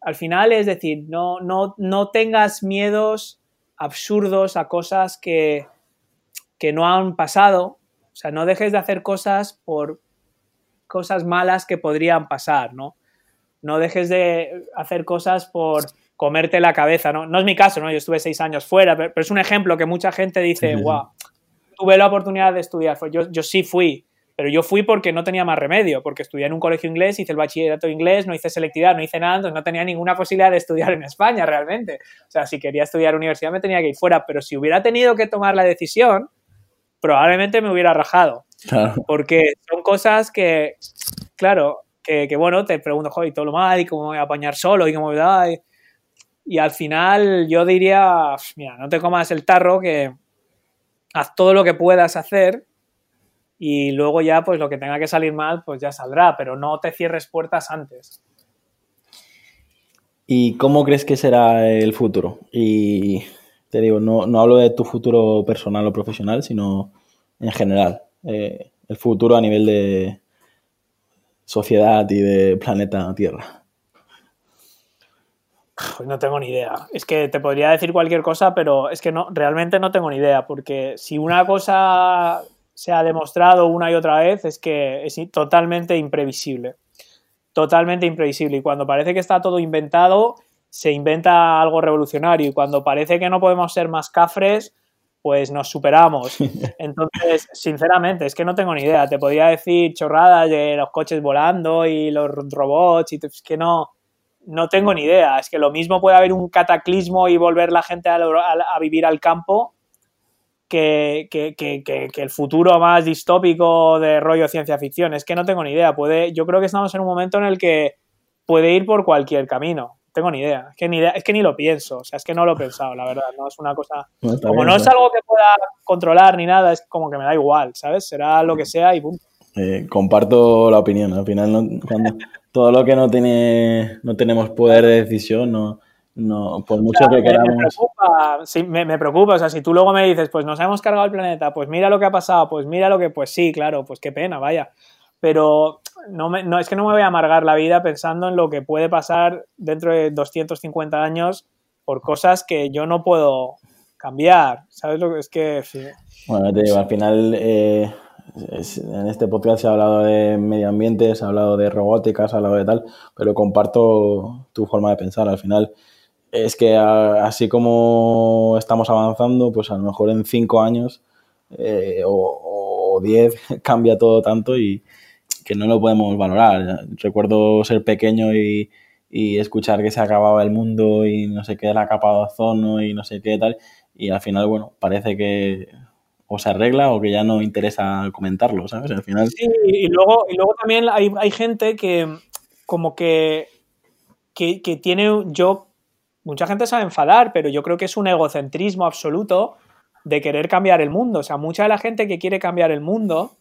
Al final es decir, no, no, no tengas miedos absurdos a cosas que, que no han pasado. O sea, no dejes de hacer cosas por cosas malas que podrían pasar, ¿no? no dejes de hacer cosas por comerte la cabeza, ¿no? No es mi caso, ¿no? Yo estuve seis años fuera, pero, es un ejemplo que mucha gente dice, wow, tuve la oportunidad de estudiar, yo, yo sí fui, Pero yo fui porque no tenía más remedio, porque estudié en un colegio inglés, hice el bachillerato inglés, no hice selectividad, no hice nada, entonces no tenía ninguna posibilidad de estudiar en España realmente. O sea, si quería estudiar universidad me tenía que ir fuera, pero si hubiera tenido que tomar la decisión, probablemente me hubiera rajado. Porque son cosas que, claro, que, bueno, te pregunto, joder, todo lo mal, y cómo me voy a apañar solo, y cómo me da. Y, y al final yo diría, mira, no te comas el tarro, que haz todo lo que puedas hacer y luego ya pues lo que tenga que salir mal pues ya saldrá, pero no te cierres puertas antes. ¿Y cómo crees que será el futuro? Y te digo, no, hablo de tu futuro personal o profesional, sino en general. Eh, el futuro a nivel de sociedad y de planeta Tierra. Pues no tengo ni idea. Es que te podría decir cualquier cosa, pero es que no, realmente no tengo ni idea, porque si una cosa se ha demostrado una y otra vez es que es totalmente imprevisible. Totalmente imprevisible. Y cuando parece que está todo inventado, se inventa algo revolucionario. Y cuando parece que no podemos ser más cafres, pues nos superamos. <laughs> Entonces, sinceramente, es que no tengo ni idea. Te podría decir chorradas de los coches volando y los robots, y es que no, no tengo ni idea. Es que lo mismo puede haber un cataclismo y volver la gente a vivir al campo que, el futuro más distópico de rollo ciencia ficción. Es que no tengo ni idea. Puede, yo creo que estamos en un momento en el que puede ir por cualquier camino. tengo ni idea. Es que ni, es que ni lo pienso. O sea, es que no lo he pensado, la verdad. No es una cosa. como no es algo que pueda controlar ni nada, es como que me da igual, ¿sabes? Será lo que sea y punto. Eh, comparto la opinión. Al final, todo lo que no tiene, no tenemos poder de decisión, no no, por mucho que queramos. Me preocupa, sí, me, preocupa. O sea, si tú luego me dices, pues nos hemos cargado el planeta, pues mira lo que ha pasado, pues mira lo que. Pues sí, claro, pues qué pena, vaya. Pero no, no es que no me voy a amargar la vida pensando en lo que puede pasar dentro de 250 años por cosas que yo no puedo cambiar. ¿Sabes lo que es que.? Bueno, te digo, al final. Eh, en este podcast se ha hablado de medio ambiente, se ha hablado de robótica, se ha hablado de tal, pero comparto tu forma de pensar. Al final, es que así como estamos avanzando, pues a lo mejor en cinco años eh, o, diez <laughs> cambia todo tanto y que no lo podemos valorar. Recuerdo ser pequeño y, escuchar que se acababa el mundo y no sé qué, la capa de ozono y no sé qué tal. Y al final, bueno, parece que o se arregla o que ya no interesa comentarlo, ¿sabes? Al final... Sí, y luego, y luego también hay, gente que como que, que, que tiene, yo mucha gente se enfadar, pero yo creo que es un egocentrismo absoluto de querer cambiar el mundo. O sea, mucha de la gente que quiere cambiar el mundo,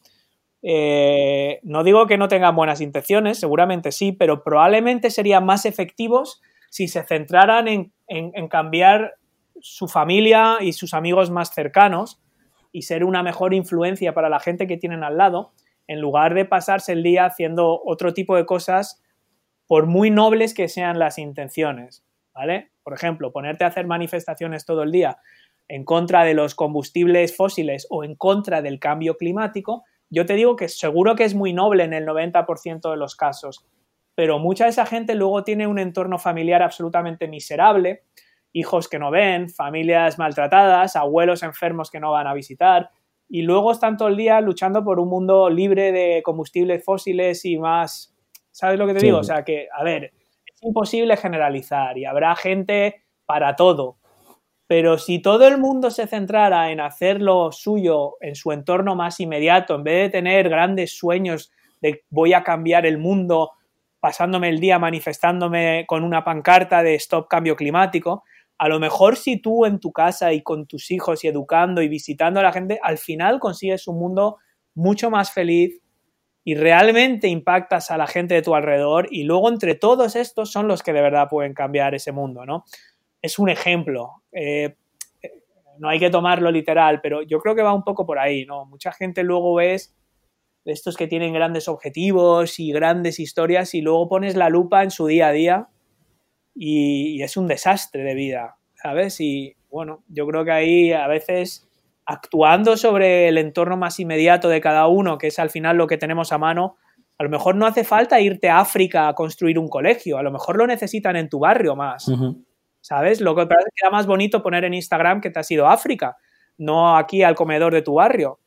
eh, no digo que no tengan buenas intenciones, seguramente sí, pero probablemente serían más efectivos si se centraran en, en cambiar su familia y sus amigos más cercanos y ser una mejor influencia para la gente que tienen al lado, en lugar de pasarse el día haciendo otro tipo de cosas, por muy nobles que sean las intenciones. ¿Vale? Por ejemplo, ponerte a hacer manifestaciones todo el día en contra de los combustibles fósiles o en contra del cambio climático, yo te digo que seguro que es muy noble en el 90% de los casos, pero mucha de esa gente luego tiene un entorno familiar absolutamente miserable, hijos que no ven, familias maltratadas, abuelos enfermos que no van a visitar, y luego están todo el día luchando por un mundo libre de combustibles fósiles y más... ¿Sabes lo que te digo? O sea que, a ver, imposible generalizar y habrá gente para todo. Pero si todo el mundo se centrara en hacer lo suyo en su entorno más inmediato, en vez de tener grandes sueños de voy a cambiar el mundo pasándome el día manifestándome con una pancarta de stop cambio climático, a lo mejor si tú en tu casa y con tus hijos y educando y visitando a la gente, al final consigues un mundo mucho más feliz, y realmente impactas a la gente de tu alrededor y luego entre todos estos son los que de verdad pueden cambiar ese mundo, ¿no? Es un ejemplo. Eh, no hay que tomarlo literal, pero yo creo que va un poco por ahí, ¿no? Mucha gente luego ves estos que tienen grandes objetivos y grandes historias y luego pones la lupa en su día a día y, y es un desastre de vida, ¿sabes? Y bueno, yo creo que ahí a veces actuando sobre el entorno más inmediato de cada uno, que es al final lo que tenemos a mano, a lo mejor no hace falta irte a África a construir un colegio, a lo mejor lo necesitan en tu barrio más. ¿Sabes? Lo que parece que era más bonito poner en Instagram que te has ido a África, no aquí al comedor de tu barrio.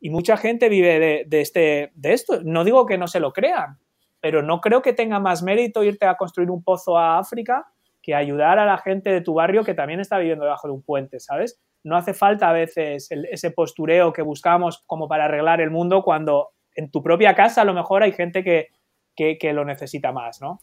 Y mucha gente vive de, de, este, de esto. No digo que no se lo crean, pero no creo que tenga más mérito irte a construir un pozo a África que ayudar a la gente de tu barrio que también está viviendo debajo de un puente, ¿sabes? No hace falta a veces ese postureo que buscamos como para arreglar el mundo cuando en tu propia casa a lo mejor hay gente que, que, lo necesita más, ¿no?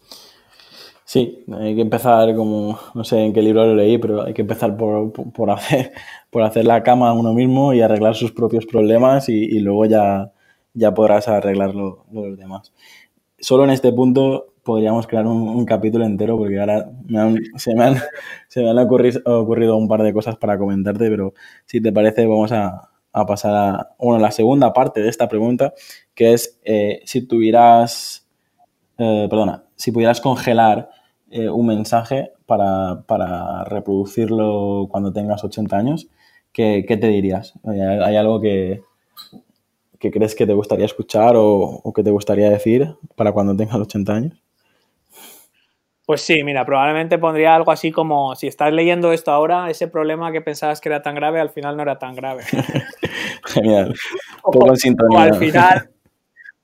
Sí, hay que empezar como, no sé en qué libro lo leí, pero hay que empezar por, por, hacer, por hacer la cama a uno mismo y arreglar sus propios problemas y, luego ya, ya podrás arreglar los demás. Solo en este punto podríamos crear un, capítulo entero porque ahora se, me han, se me han <laughs> ocurrido, un par de cosas para comentarte, pero si te parece vamos a, pasar a bueno, la segunda parte de esta pregunta, que es eh, si tuvieras, eh, perdona, si pudieras congelar eh, un mensaje para, reproducirlo cuando tengas 80 años, ¿qué, te dirías? ¿Hay algo que, que crees que te gustaría escuchar o, o, que te gustaría decir para cuando tengas 80 años? Pues sí, mira, probablemente pondría algo así como, si estás leyendo esto ahora, ese problema que pensabas que era tan grave, al final no era tan grave. <laughs> Genial. o, al final,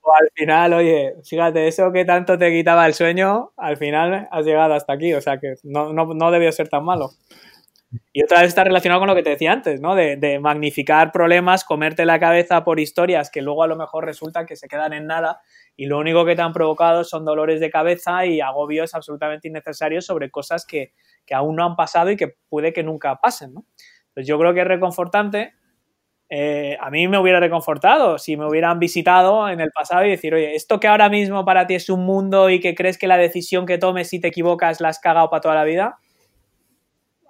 o al final, oye, fíjate, eso que tanto te quitaba el sueño, al final has llegado hasta aquí, o sea que no, no, no debió ser tan malo. Y otra vez está relacionado con lo que te decía antes, ¿no? De, magnificar problemas, comerte la cabeza por historias que luego a lo mejor resulta que se quedan en nada y lo único que te han provocado son dolores de cabeza y agobios absolutamente innecesarios sobre cosas que, aún no han pasado y que puede que nunca pasen. ¿no? Pues yo creo que es reconfortante. Eh, a mí me hubiera reconfortado si me hubieran visitado en el pasado y decir, oye, esto que ahora mismo para ti es un mundo y que crees que la decisión que tomes si te equivocas la has cagado para toda la vida,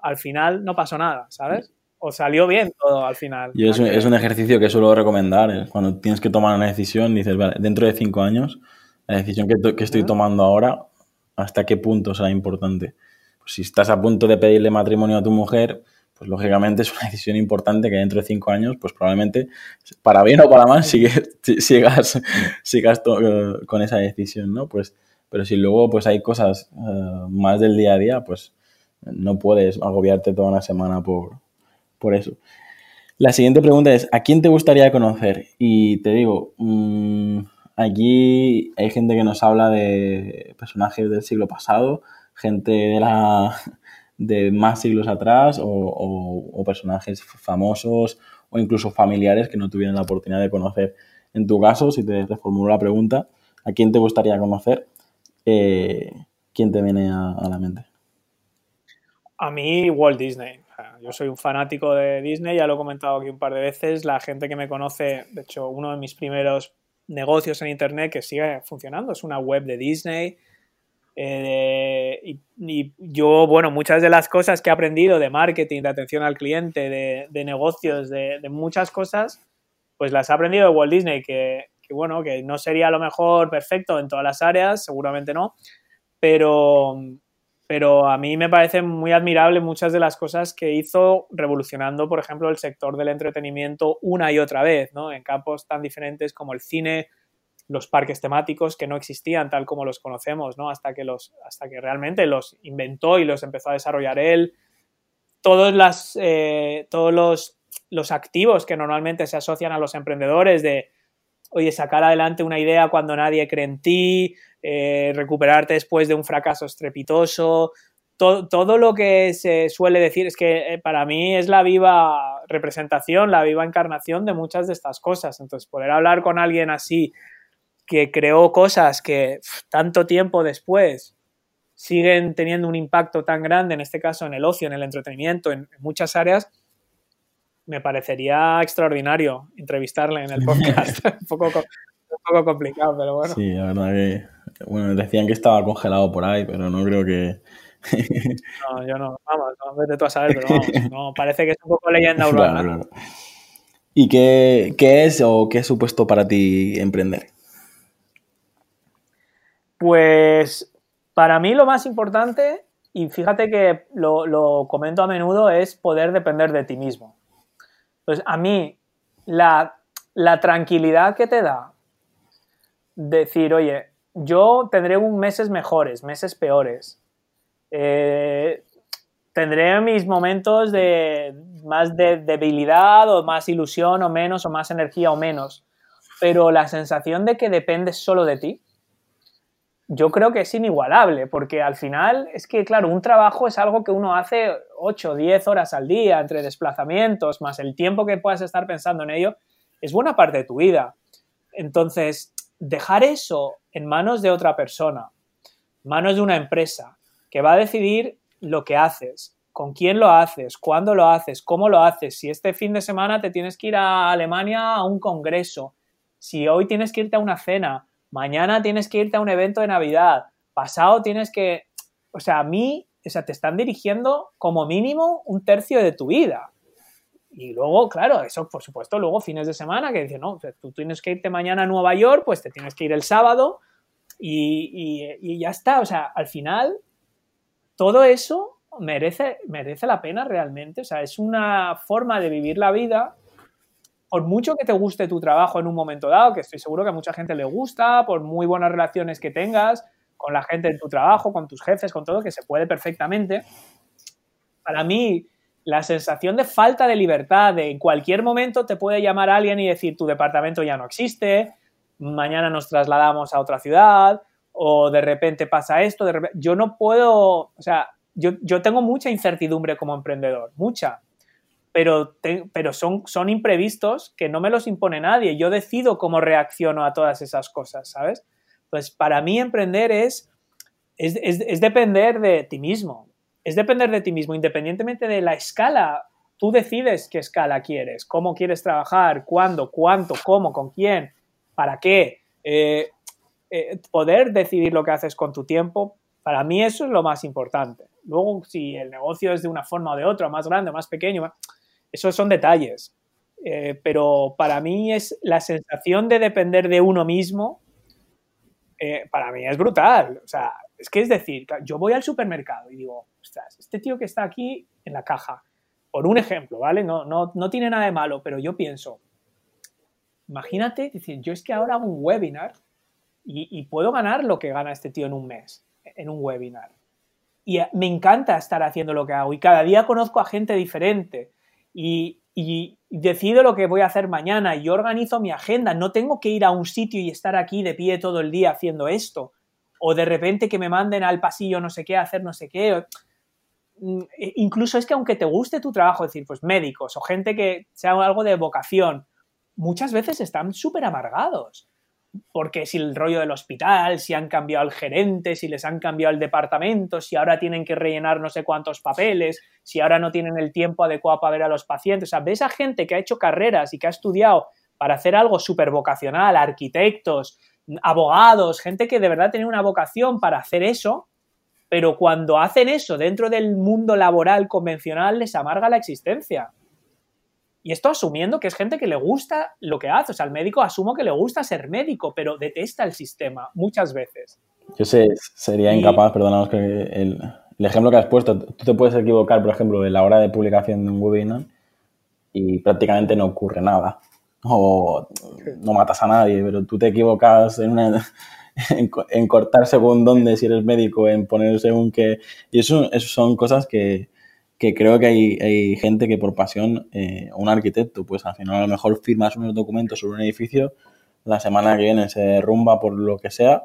al final no pasó nada, ¿sabes? o salió bien todo al final. Y es, es, un ejercicio que suelo recomendar. ¿eh? Cuando tienes que tomar una decisión, dices, vale, dentro de cinco años, la decisión que, que estoy tomando ahora, ¿hasta qué punto será importante? Pues si estás a punto de pedirle matrimonio a tu mujer, pues lógicamente es una <laughs> decisión importante que dentro de cinco años, pues probablemente, para bien o para mal, <laughs> sigas, sigas, sigas eh, con esa decisión, ¿no? Pues, pero si luego pues hay cosas eh, más del día a día, pues no puedes agobiarte toda una semana por, por eso. La siguiente pregunta es, ¿a quién te gustaría conocer? Y te digo, mm, aquí hay gente que nos habla de personajes del siglo pasado, gente de, más siglos atrás o, personajes famosos o incluso familiares que no tuvieron la oportunidad de conocer. En tu caso, si te reformulo la pregunta, ¿a quién te gustaría conocer? Eh, ¿Quién te viene a la mente? A mí, Walt Disney yo soy un fanático de Disney, ya lo he comentado aquí un par de veces. La gente que me conoce, de hecho, uno de mis primeros negocios en Internet que sigue funcionando es una web de Disney. Eh, y, yo, bueno, muchas de las cosas que he aprendido de marketing, de atención al cliente, de, negocios, de, muchas cosas, pues las he aprendido de Walt Disney, que, bueno, que no sería lo mejor perfecto en todas las áreas, seguramente no, pero, pero a mí me parece muy admirable muchas de las cosas que hizo revolucionando, por ejemplo, el sector del entretenimiento una y otra vez, ¿no? En campos tan diferentes como el cine, los parques temáticos que no existían tal como los conocemos, ¿no? Hasta que, los, hasta que realmente los inventó y los empezó a desarrollar él. Todos, las, eh, todos los, los activos que normalmente se asocian a los emprendedores de, oye, sacar adelante una idea cuando nadie cree en ti, eh, recuperarte después de un fracaso estrepitoso. Todo, lo que se suele decir es que eh, para mí es la viva representación, la viva encarnación de muchas de estas cosas. Entonces, poder hablar con alguien así que creó cosas que tanto tiempo después siguen teniendo un impacto tan grande, en este caso en el ocio, en el entretenimiento, en, muchas áreas, me parecería extraordinario entrevistarle en el podcast. <laughs> un, poco, un poco complicado, pero bueno. Sí, la verdad que bueno, decían que estaba congelado por ahí, pero no creo que. no, yo no. Vamos, no, vete tú a saber, pero vamos. <laughs> No, parece que es un poco leyenda urbana. Claro, ¿Y qué, qué, es o qué ha supuesto para ti emprender? Pues para mí lo más importante, y fíjate que lo, lo comento a menudo, es poder depender de ti mismo. Pues a mí, la, la tranquilidad que te da decir, oye, yo tendré un meses mejores, meses peores. Eh, tendré mis momentos de más de debilidad o más ilusión o menos o más energía o menos, pero la sensación de que dependes solo de ti, yo creo que es inigualable, porque al final es que, claro, un trabajo es algo que uno hace 8 o 10 horas al día entre desplazamientos, más el tiempo que puedas estar pensando en ello, es buena parte de tu vida. Entonces, dejar eso en manos de otra persona, manos de una empresa, que va a decidir lo que haces, con quién lo haces, cuándo lo haces, cómo lo haces, si este fin de semana te tienes que ir a Alemania a un congreso, si hoy tienes que irte a una cena, mañana tienes que irte a un evento de Navidad, pasado tienes que, o sea, a mí, o sea, te están dirigiendo como mínimo un tercio de tu vida. Y luego, claro, eso por supuesto, luego fines de semana que dicen, no, tú tienes que irte mañana a Nueva York, pues te tienes que ir el sábado y, y ya está. O sea, al final todo eso merece, merece la pena realmente. O sea, es una forma de vivir la vida. Por mucho que te guste tu trabajo en un momento dado, que estoy seguro que a mucha gente le gusta, por muy buenas relaciones que tengas con la gente en tu trabajo, con tus jefes, con todo, que se puede perfectamente. Para mí, la sensación de falta de libertad, de en cualquier momento te puede llamar alguien y decir tu departamento ya no existe, mañana nos trasladamos a otra ciudad, o de repente pasa esto, de yo no puedo, o sea, yo, yo tengo mucha incertidumbre como emprendedor, mucha, pero, pero son, son imprevistos que no me los impone nadie, yo decido cómo reacciono a todas esas cosas, ¿sabes? Pues para mí emprender es, es, es, es depender de ti mismo, es depender de ti mismo, independientemente de la escala, tú decides qué escala quieres, cómo quieres trabajar, cuándo, cuánto, cómo, con quién, para qué. Eh, eh, poder decidir lo que haces con tu tiempo, para mí eso es lo más importante. Luego, si el negocio es de una forma o de otra, más grande, más pequeño, esos son detalles. Eh, pero para mí es la sensación de depender de uno mismo, eh, para mí es brutal. O sea, es que es decir, yo voy al supermercado y digo, ostras, este tío que está aquí en la caja, por un ejemplo, ¿vale? No, no, no tiene nada de malo, pero yo pienso, imagínate, yo es que ahora hago un webinar y, puedo ganar lo que gana este tío en un mes, en un webinar. Y me encanta estar haciendo lo que hago y cada día conozco a gente diferente y, decido lo que voy a hacer mañana y organizo mi agenda. No tengo que ir a un sitio y estar aquí de pie todo el día haciendo esto. O de repente que me manden al pasillo no sé qué, a hacer no sé qué. Mm, e, incluso es que aunque te guste tu trabajo, es decir, pues médicos o gente que sea algo de vocación, muchas veces están súper amargados porque si el rollo del hospital, si han cambiado al gerente, si les han cambiado el departamento, si ahora tienen que rellenar no sé cuántos papeles, si ahora no tienen el tiempo adecuado para ver a los pacientes. O sea, ves a gente que ha hecho carreras y que ha estudiado para hacer algo súper vocacional, arquitectos, abogados, gente que de verdad tiene una vocación para hacer eso, pero cuando hacen eso dentro del mundo laboral convencional les amarga la existencia. Y esto asumiendo que es gente que le gusta lo que hace. O sea, el médico asumo que le gusta ser médico, pero detesta el sistema muchas veces. Yo sé, sería incapaz, perdónanos que el, ejemplo que has puesto, tú te puedes equivocar, por ejemplo, en la hora de publicación de un webinar y prácticamente no ocurre nada. O no matas a nadie, pero tú te equivocas en, una, <laughs> en, cortar según dónde, si eres médico, en poner según qué. Y eso son cosas que, que creo que hay, gente que por pasión, eh, un arquitecto, pues al final a lo mejor firmas unos documentos sobre un edificio, la semana que viene se derrumba por lo que sea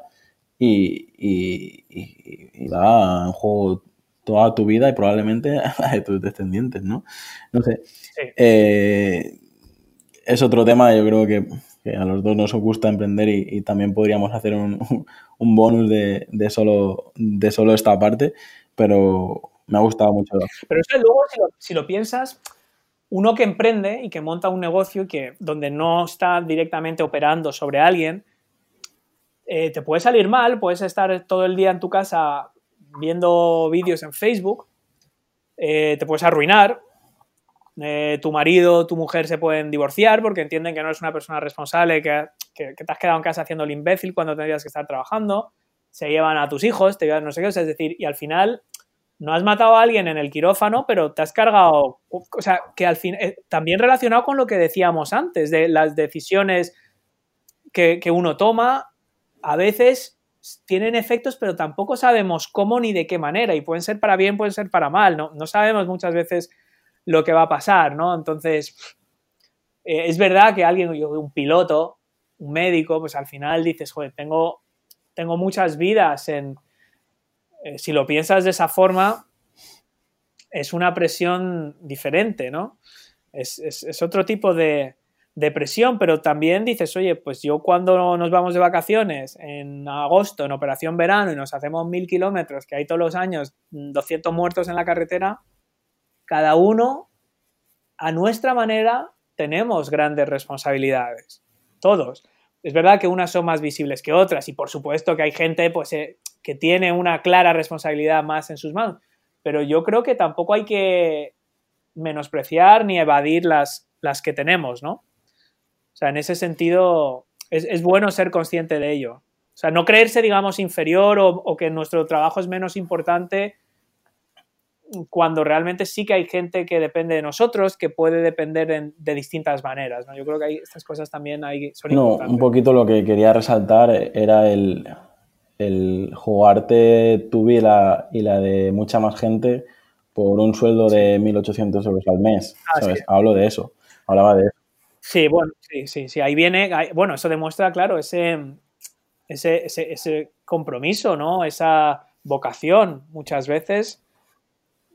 y, y, va en juego toda tu vida y probablemente <laughs> la de tus descendientes, ¿no? No sé. Eh, es otro tema, yo creo que, a los dos nos gusta emprender y, también podríamos hacer un, <laughs> un bonus de, de, solo, de solo esta parte, pero me ha gustado mucho. Pero eso luego, si lo, piensas, uno que emprende y que monta un negocio que, donde no está directamente operando sobre alguien, eh, te puede salir mal, puedes estar todo el día en tu casa viendo vídeos en Facebook, eh, te puedes arruinar, eh, tu marido, tu mujer se pueden divorciar porque entienden que no eres una persona responsable, que, que, te has quedado en casa haciendo el imbécil cuando tendrías que estar trabajando, se llevan a tus hijos, te llevan no sé qué, es decir, y al final no has matado a alguien en el quirófano, pero te has cargado, o sea, que al fin, eh, también relacionado con lo que decíamos antes, de las decisiones que, uno toma, a veces tienen efectos, pero tampoco sabemos cómo ni de qué manera, y pueden ser para bien, pueden ser para mal, no, no sabemos muchas veces lo que va a pasar, ¿no? Entonces, eh, es verdad que alguien, un piloto, un médico, pues al final dices, joder, tengo, tengo muchas vidas en... Eh, si lo piensas de esa forma, es una presión diferente, ¿no? es otro tipo de, depresión, pero también dices, oye, pues yo cuando nos vamos de vacaciones en agosto, en operación verano, y nos hacemos mil kilómetros, que hay todos los años 200 muertos en la carretera, cada uno, a nuestra manera, tenemos grandes responsabilidades. Todos. Es verdad que unas son más visibles que otras y por supuesto que hay gente pues, eh, que tiene una clara responsabilidad más en sus manos, pero yo creo que tampoco hay que menospreciar ni evadir las, las que tenemos, ¿no? O sea, en ese sentido es, bueno ser consciente de ello. O sea, no creerse, digamos, inferior o, que nuestro trabajo es menos importante cuando realmente sí que hay gente que depende de nosotros, que puede depender de distintas maneras. ¿no? Yo creo que hay, estas cosas también hay, son no, Un poquito lo que quería resaltar era el, jugarte tu vida y la de mucha más gente por un sueldo de 1.800 euros al mes. Ah, ¿sabes? Hablo de eso, hablaba de eso. Sí, bueno, sí, sí, sí. Ahí viene, bueno, eso demuestra, claro, ese, ese, ese, compromiso, ¿no? Esa vocación, muchas veces,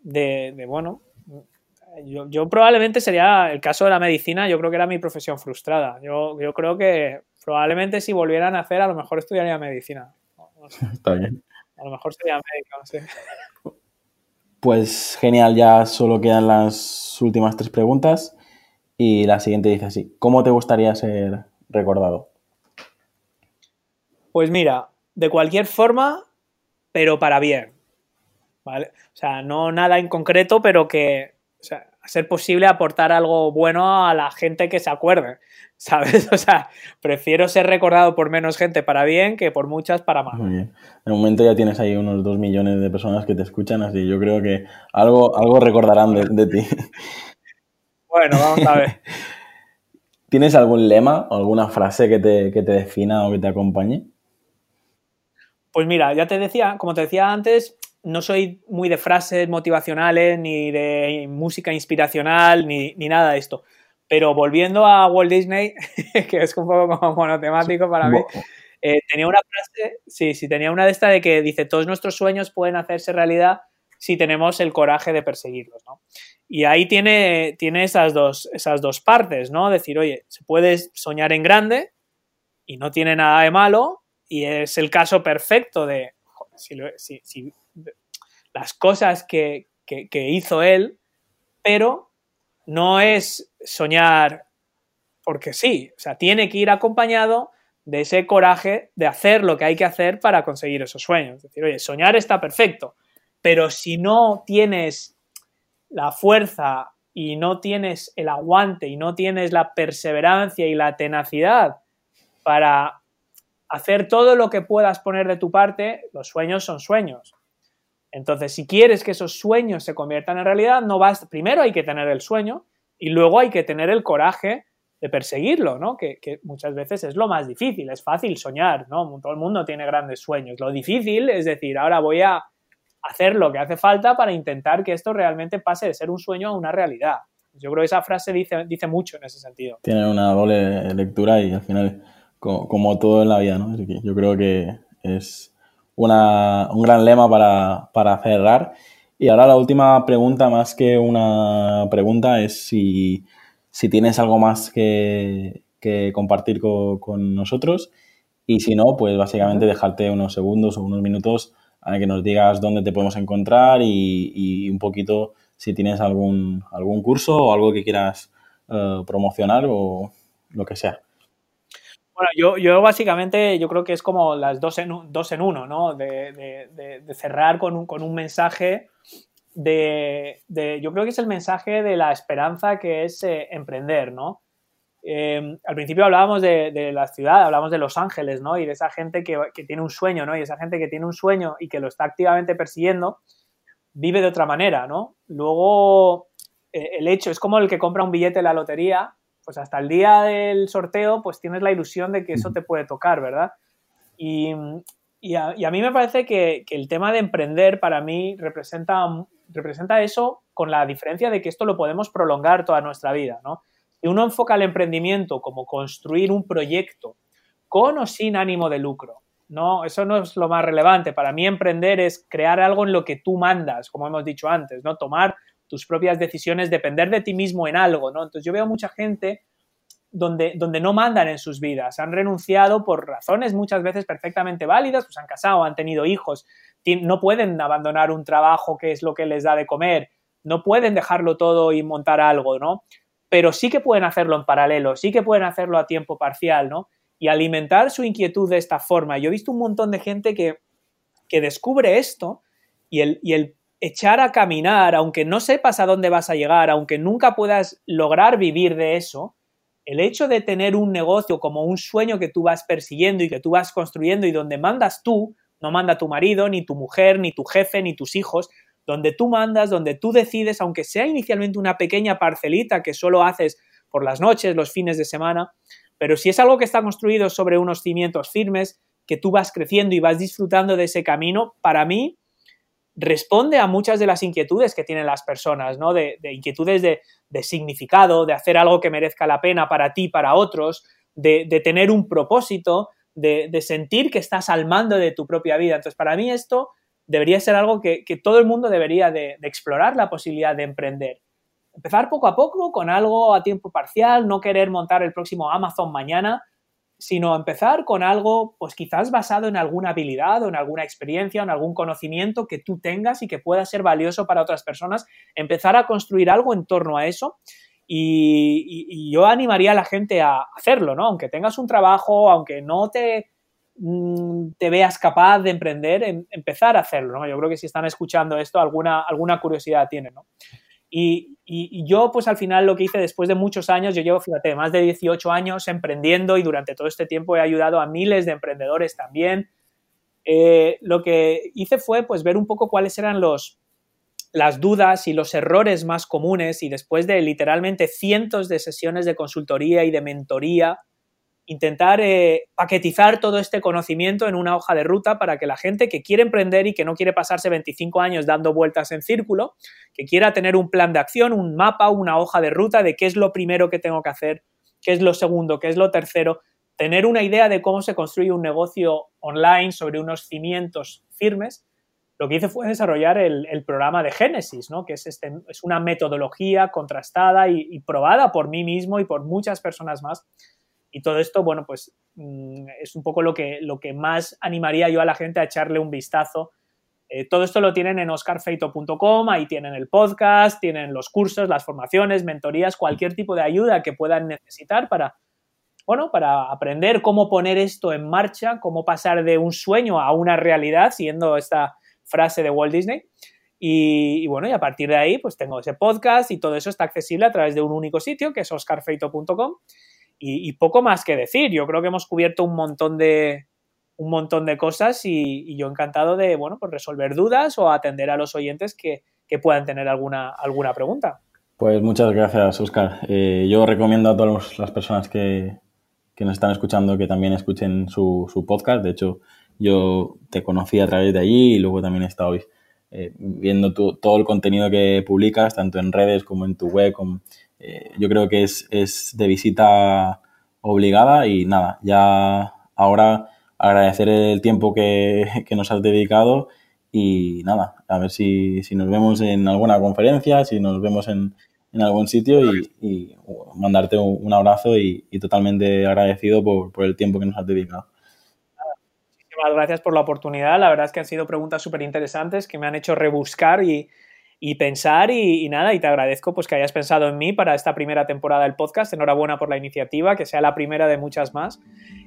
de, bueno, yo, yo, probablemente sería, el caso de la medicina, yo creo que era mi profesión frustrada. Yo, yo creo que probablemente si volvieran a hacer, a lo mejor estudiaría medicina. <laughs> Está bien. A lo mejor sería médico, no sé. Pues genial, ya solo quedan las últimas tres preguntas. Y la siguiente dice así, ¿cómo te gustaría ser recordado? Pues mira, de cualquier forma, pero para bien. ¿Vale? O sea, no nada en concreto, pero que, a ser posible aportar algo bueno a la gente que se acuerde. <laughs> ¿Sabes? O sea, prefiero ser recordado por menos gente para bien que por muchas para mal. Muy bien. En momento ya tienes ahí unos dos millones de personas que te escuchan, así yo creo que algo, algo recordarán de, de ti. <laughs> Bueno, vamos a ver. <laughs> ¿Tienes algún lema o alguna frase que te, defina o que te acompañe? Pues mira, ya te decía, como te decía antes, no soy muy de frases motivacionales, ni de música inspiracional, ni, nada de esto. Pero volviendo a Walt Disney, <laughs> que es un poco como monotemático para mí, eh, tenía una frase, sí, sí, tenía una de estas de que dice, todos nuestros sueños pueden hacerse realidad si tenemos el coraje de perseguirlos, ¿no? Y ahí tiene, tiene esas, dos, esas dos partes, ¿no? Decir, oye, se puede soñar en grande y no tiene nada de malo y es el caso perfecto de si, las cosas que, que hizo él, pero no es soñar porque sí, o sea, tiene que ir acompañado de ese coraje de hacer lo que hay que hacer para conseguir esos sueños. Es decir, oye, soñar está perfecto, pero si no tienes la fuerza y no tienes el aguante y no tienes la perseverancia y la tenacidad para hacer todo lo que puedas poner de tu parte, los sueños son sueños. Entonces, si quieres que esos sueños se conviertan en realidad, no vas, primero hay que tener el sueño y luego hay que tener el coraje de perseguirlo, ¿no? Que, muchas veces es lo más difícil, es fácil soñar, ¿no? Todo el mundo tiene grandes sueños. Lo difícil es decir, ahora voy a hacer lo que hace falta para intentar que esto realmente pase de ser un sueño a una realidad. Yo creo que esa frase dice, mucho en ese sentido. Tiene una doble lectura y al final, como, todo en la vida, ¿no? yo creo que es una, un gran lema para, para, cerrar. Y ahora la última pregunta, más que una pregunta, es si, si tienes algo más que, que compartir con, con nosotros. Y si no, pues básicamente dejarte unos segundos o unos minutos a que nos digas dónde te podemos encontrar y, un poquito si tienes algún, algún curso o algo que quieras eh, promocionar o lo que sea. Bueno, yo, yo, básicamente yo creo que es como las dos en, dos en uno, ¿no? De, de, cerrar con un, con un mensaje de, yo creo que es el mensaje de la esperanza que es eh, emprender, ¿no? Em, al principio hablábamos de, la ciudad, hablábamos de Los Ángeles, ¿no? Y de esa gente que, tiene un sueño, ¿no? Y esa gente que tiene un sueño y que lo está activamente persiguiendo, vive de otra manera, ¿no? Luego, eh, el hecho es como el que compra un billete de la lotería, pues hasta el día del sorteo, pues tienes la ilusión de que eso te puede tocar, ¿verdad? Y, Y a, mí me parece que, el tema de emprender para mí representa, representa eso con la diferencia de que esto lo podemos prolongar toda nuestra vida, ¿no? Si uno enfoca el emprendimiento como construir un proyecto con o sin ánimo de lucro, no, eso no es lo más relevante. Para mí emprender es crear algo en lo que tú mandas, como hemos dicho antes, ¿no? Tomar tus propias decisiones, depender de ti mismo en algo, ¿no? Entonces yo veo mucha gente donde, donde no mandan en sus vidas, han renunciado por razones muchas veces perfectamente válidas, pues han casado, han tenido hijos, no pueden abandonar un trabajo que es lo que les da de comer, no pueden dejarlo todo y montar algo, ¿no? Pero sí que pueden hacerlo en paralelo, sí que pueden hacerlo a tiempo parcial, ¿no? Y alimentar su inquietud de esta forma. Yo he visto un montón de gente que, que descubre esto y el, y el echar a caminar, aunque no sepas a dónde vas a llegar, aunque nunca puedas lograr vivir de eso, el hecho de tener un negocio como un sueño que tú vas persiguiendo y que tú vas construyendo y donde mandas tú, no manda tu marido, ni tu mujer, ni tu jefe, ni tus hijos, donde tú mandas, donde tú decides, aunque sea inicialmente una pequeña parcelita que solo haces por las noches, los fines de semana, pero si es algo que está construido sobre unos cimientos firmes, que tú vas creciendo y vas disfrutando de ese camino, para mí responde a muchas de las inquietudes que tienen las personas, ¿no? De, inquietudes de, significado, de hacer algo que merezca la pena para ti, para otros, de, tener un propósito, de, sentir que estás al mando de tu propia vida. Entonces, para mí esto debería ser algo que, que todo el mundo debería de, explorar la posibilidad de emprender. Empezar poco a poco con algo a tiempo parcial, no querer montar el próximo Amazon mañana, sino empezar con algo, pues quizás basado en alguna habilidad o en alguna experiencia o en algún conocimiento que tú tengas y que pueda ser valioso para otras personas, empezar a construir algo en torno a eso. Y, yo animaría a la gente a hacerlo, ¿no? Aunque tengas un trabajo, aunque no te, mm, veas capaz de emprender, em, empezar a hacerlo, ¿no? Yo creo que si están escuchando esto, alguna, alguna curiosidad tienen, ¿no? Y, yo, pues al final lo que hice después de muchos años, yo llevo, fíjate, más de 18 años emprendiendo y durante todo este tiempo he ayudado a miles de emprendedores también. Eh, lo que hice fue pues ver un poco cuáles eran los, las dudas y los errores más comunes y después de literalmente cientos de sesiones de consultoría y de mentoría, intentar eh, paquetizar todo este conocimiento en una hoja de ruta para que la gente que quiere emprender y que no quiere pasarse 25 años dando vueltas en círculo, que quiera tener un plan de acción, un mapa, una hoja de ruta de qué es lo primero que tengo que hacer, qué es lo segundo, qué es lo tercero, tener una idea de cómo se construye un negocio online sobre unos cimientos firmes, lo que hice fue desarrollar el, programa de Génesis, ¿no? que es, este, es una metodología contrastada y probada por mí mismo y por muchas personas más y todo esto, bueno, pues mm, es un poco lo que, lo que más animaría yo a la gente a echarle un vistazo. Eh, todo esto lo tienen en oscarfeito.com, ahí tienen el podcast, tienen los cursos, las formaciones, mentorías, cualquier tipo de ayuda que puedan necesitar para, bueno, para aprender cómo poner esto en marcha, cómo pasar de un sueño a una realidad, siguiendo esta frase de Walt Disney. Y, y, bueno, y a partir de ahí, pues tengo ese podcast y todo eso está accesible a través de un único sitio, que es oscarfeito.com y, poco más que decir. Yo creo que hemos cubierto un montón de, un montón de cosas y, yo encantado de bueno, pues resolver dudas o atender a los oyentes que, puedan tener alguna, alguna pregunta. Pues muchas gracias, Oscar. Eh, yo recomiendo a todas las personas que, nos están escuchando que también escuchen su, su, podcast. De hecho, yo te conocí a través de allí y luego también he estado eh, viendo todo el contenido que publicas, tanto en redes como en tu web, eh, yo creo que es, es, de visita obligada y nada, ya ahora agradecer el tiempo que, <laughs> que nos has dedicado y nada, a ver si, si, nos vemos en alguna conferencia, si nos vemos en, en algún sitio y, mandarte un, abrazo y, totalmente agradecido por, por el tiempo que nos has dedicado. Muchísimas gracias por la oportunidad. La verdad es que han sido preguntas súper interesantes que me han hecho rebuscar y, y pensar y, nada, y te agradezco pues que hayas pensado en mí para esta primera temporada del podcast. Enhorabuena por la iniciativa, que sea la primera de muchas más.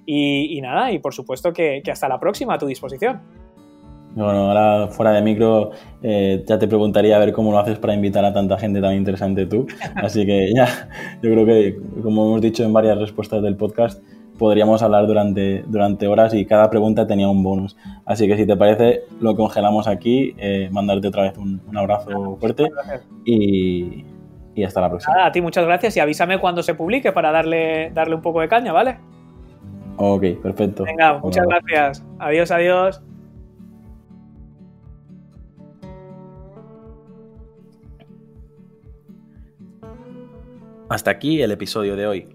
Y, nada, y por supuesto que, hasta la próxima a tu disposición. Bueno, ahora fuera de micro eh, ya te preguntaría a ver cómo lo haces para invitar a tanta gente tan interesante tú. <laughs> Así que ya, yo creo que como hemos dicho en varias respuestas del podcast, podríamos hablar durante, durante horas y cada pregunta tenía un bonus. Así que si te parece, lo congelamos aquí, eh, mandarte otra vez un, abrazo fuerte y, y, hasta la próxima. a ti muchas gracias y avísame cuando se publique para darle, darle un poco de caña, ¿vale? Ok, perfecto. Venga, muchas gracias. Adiós, adiós. Hasta aquí el episodio de hoy.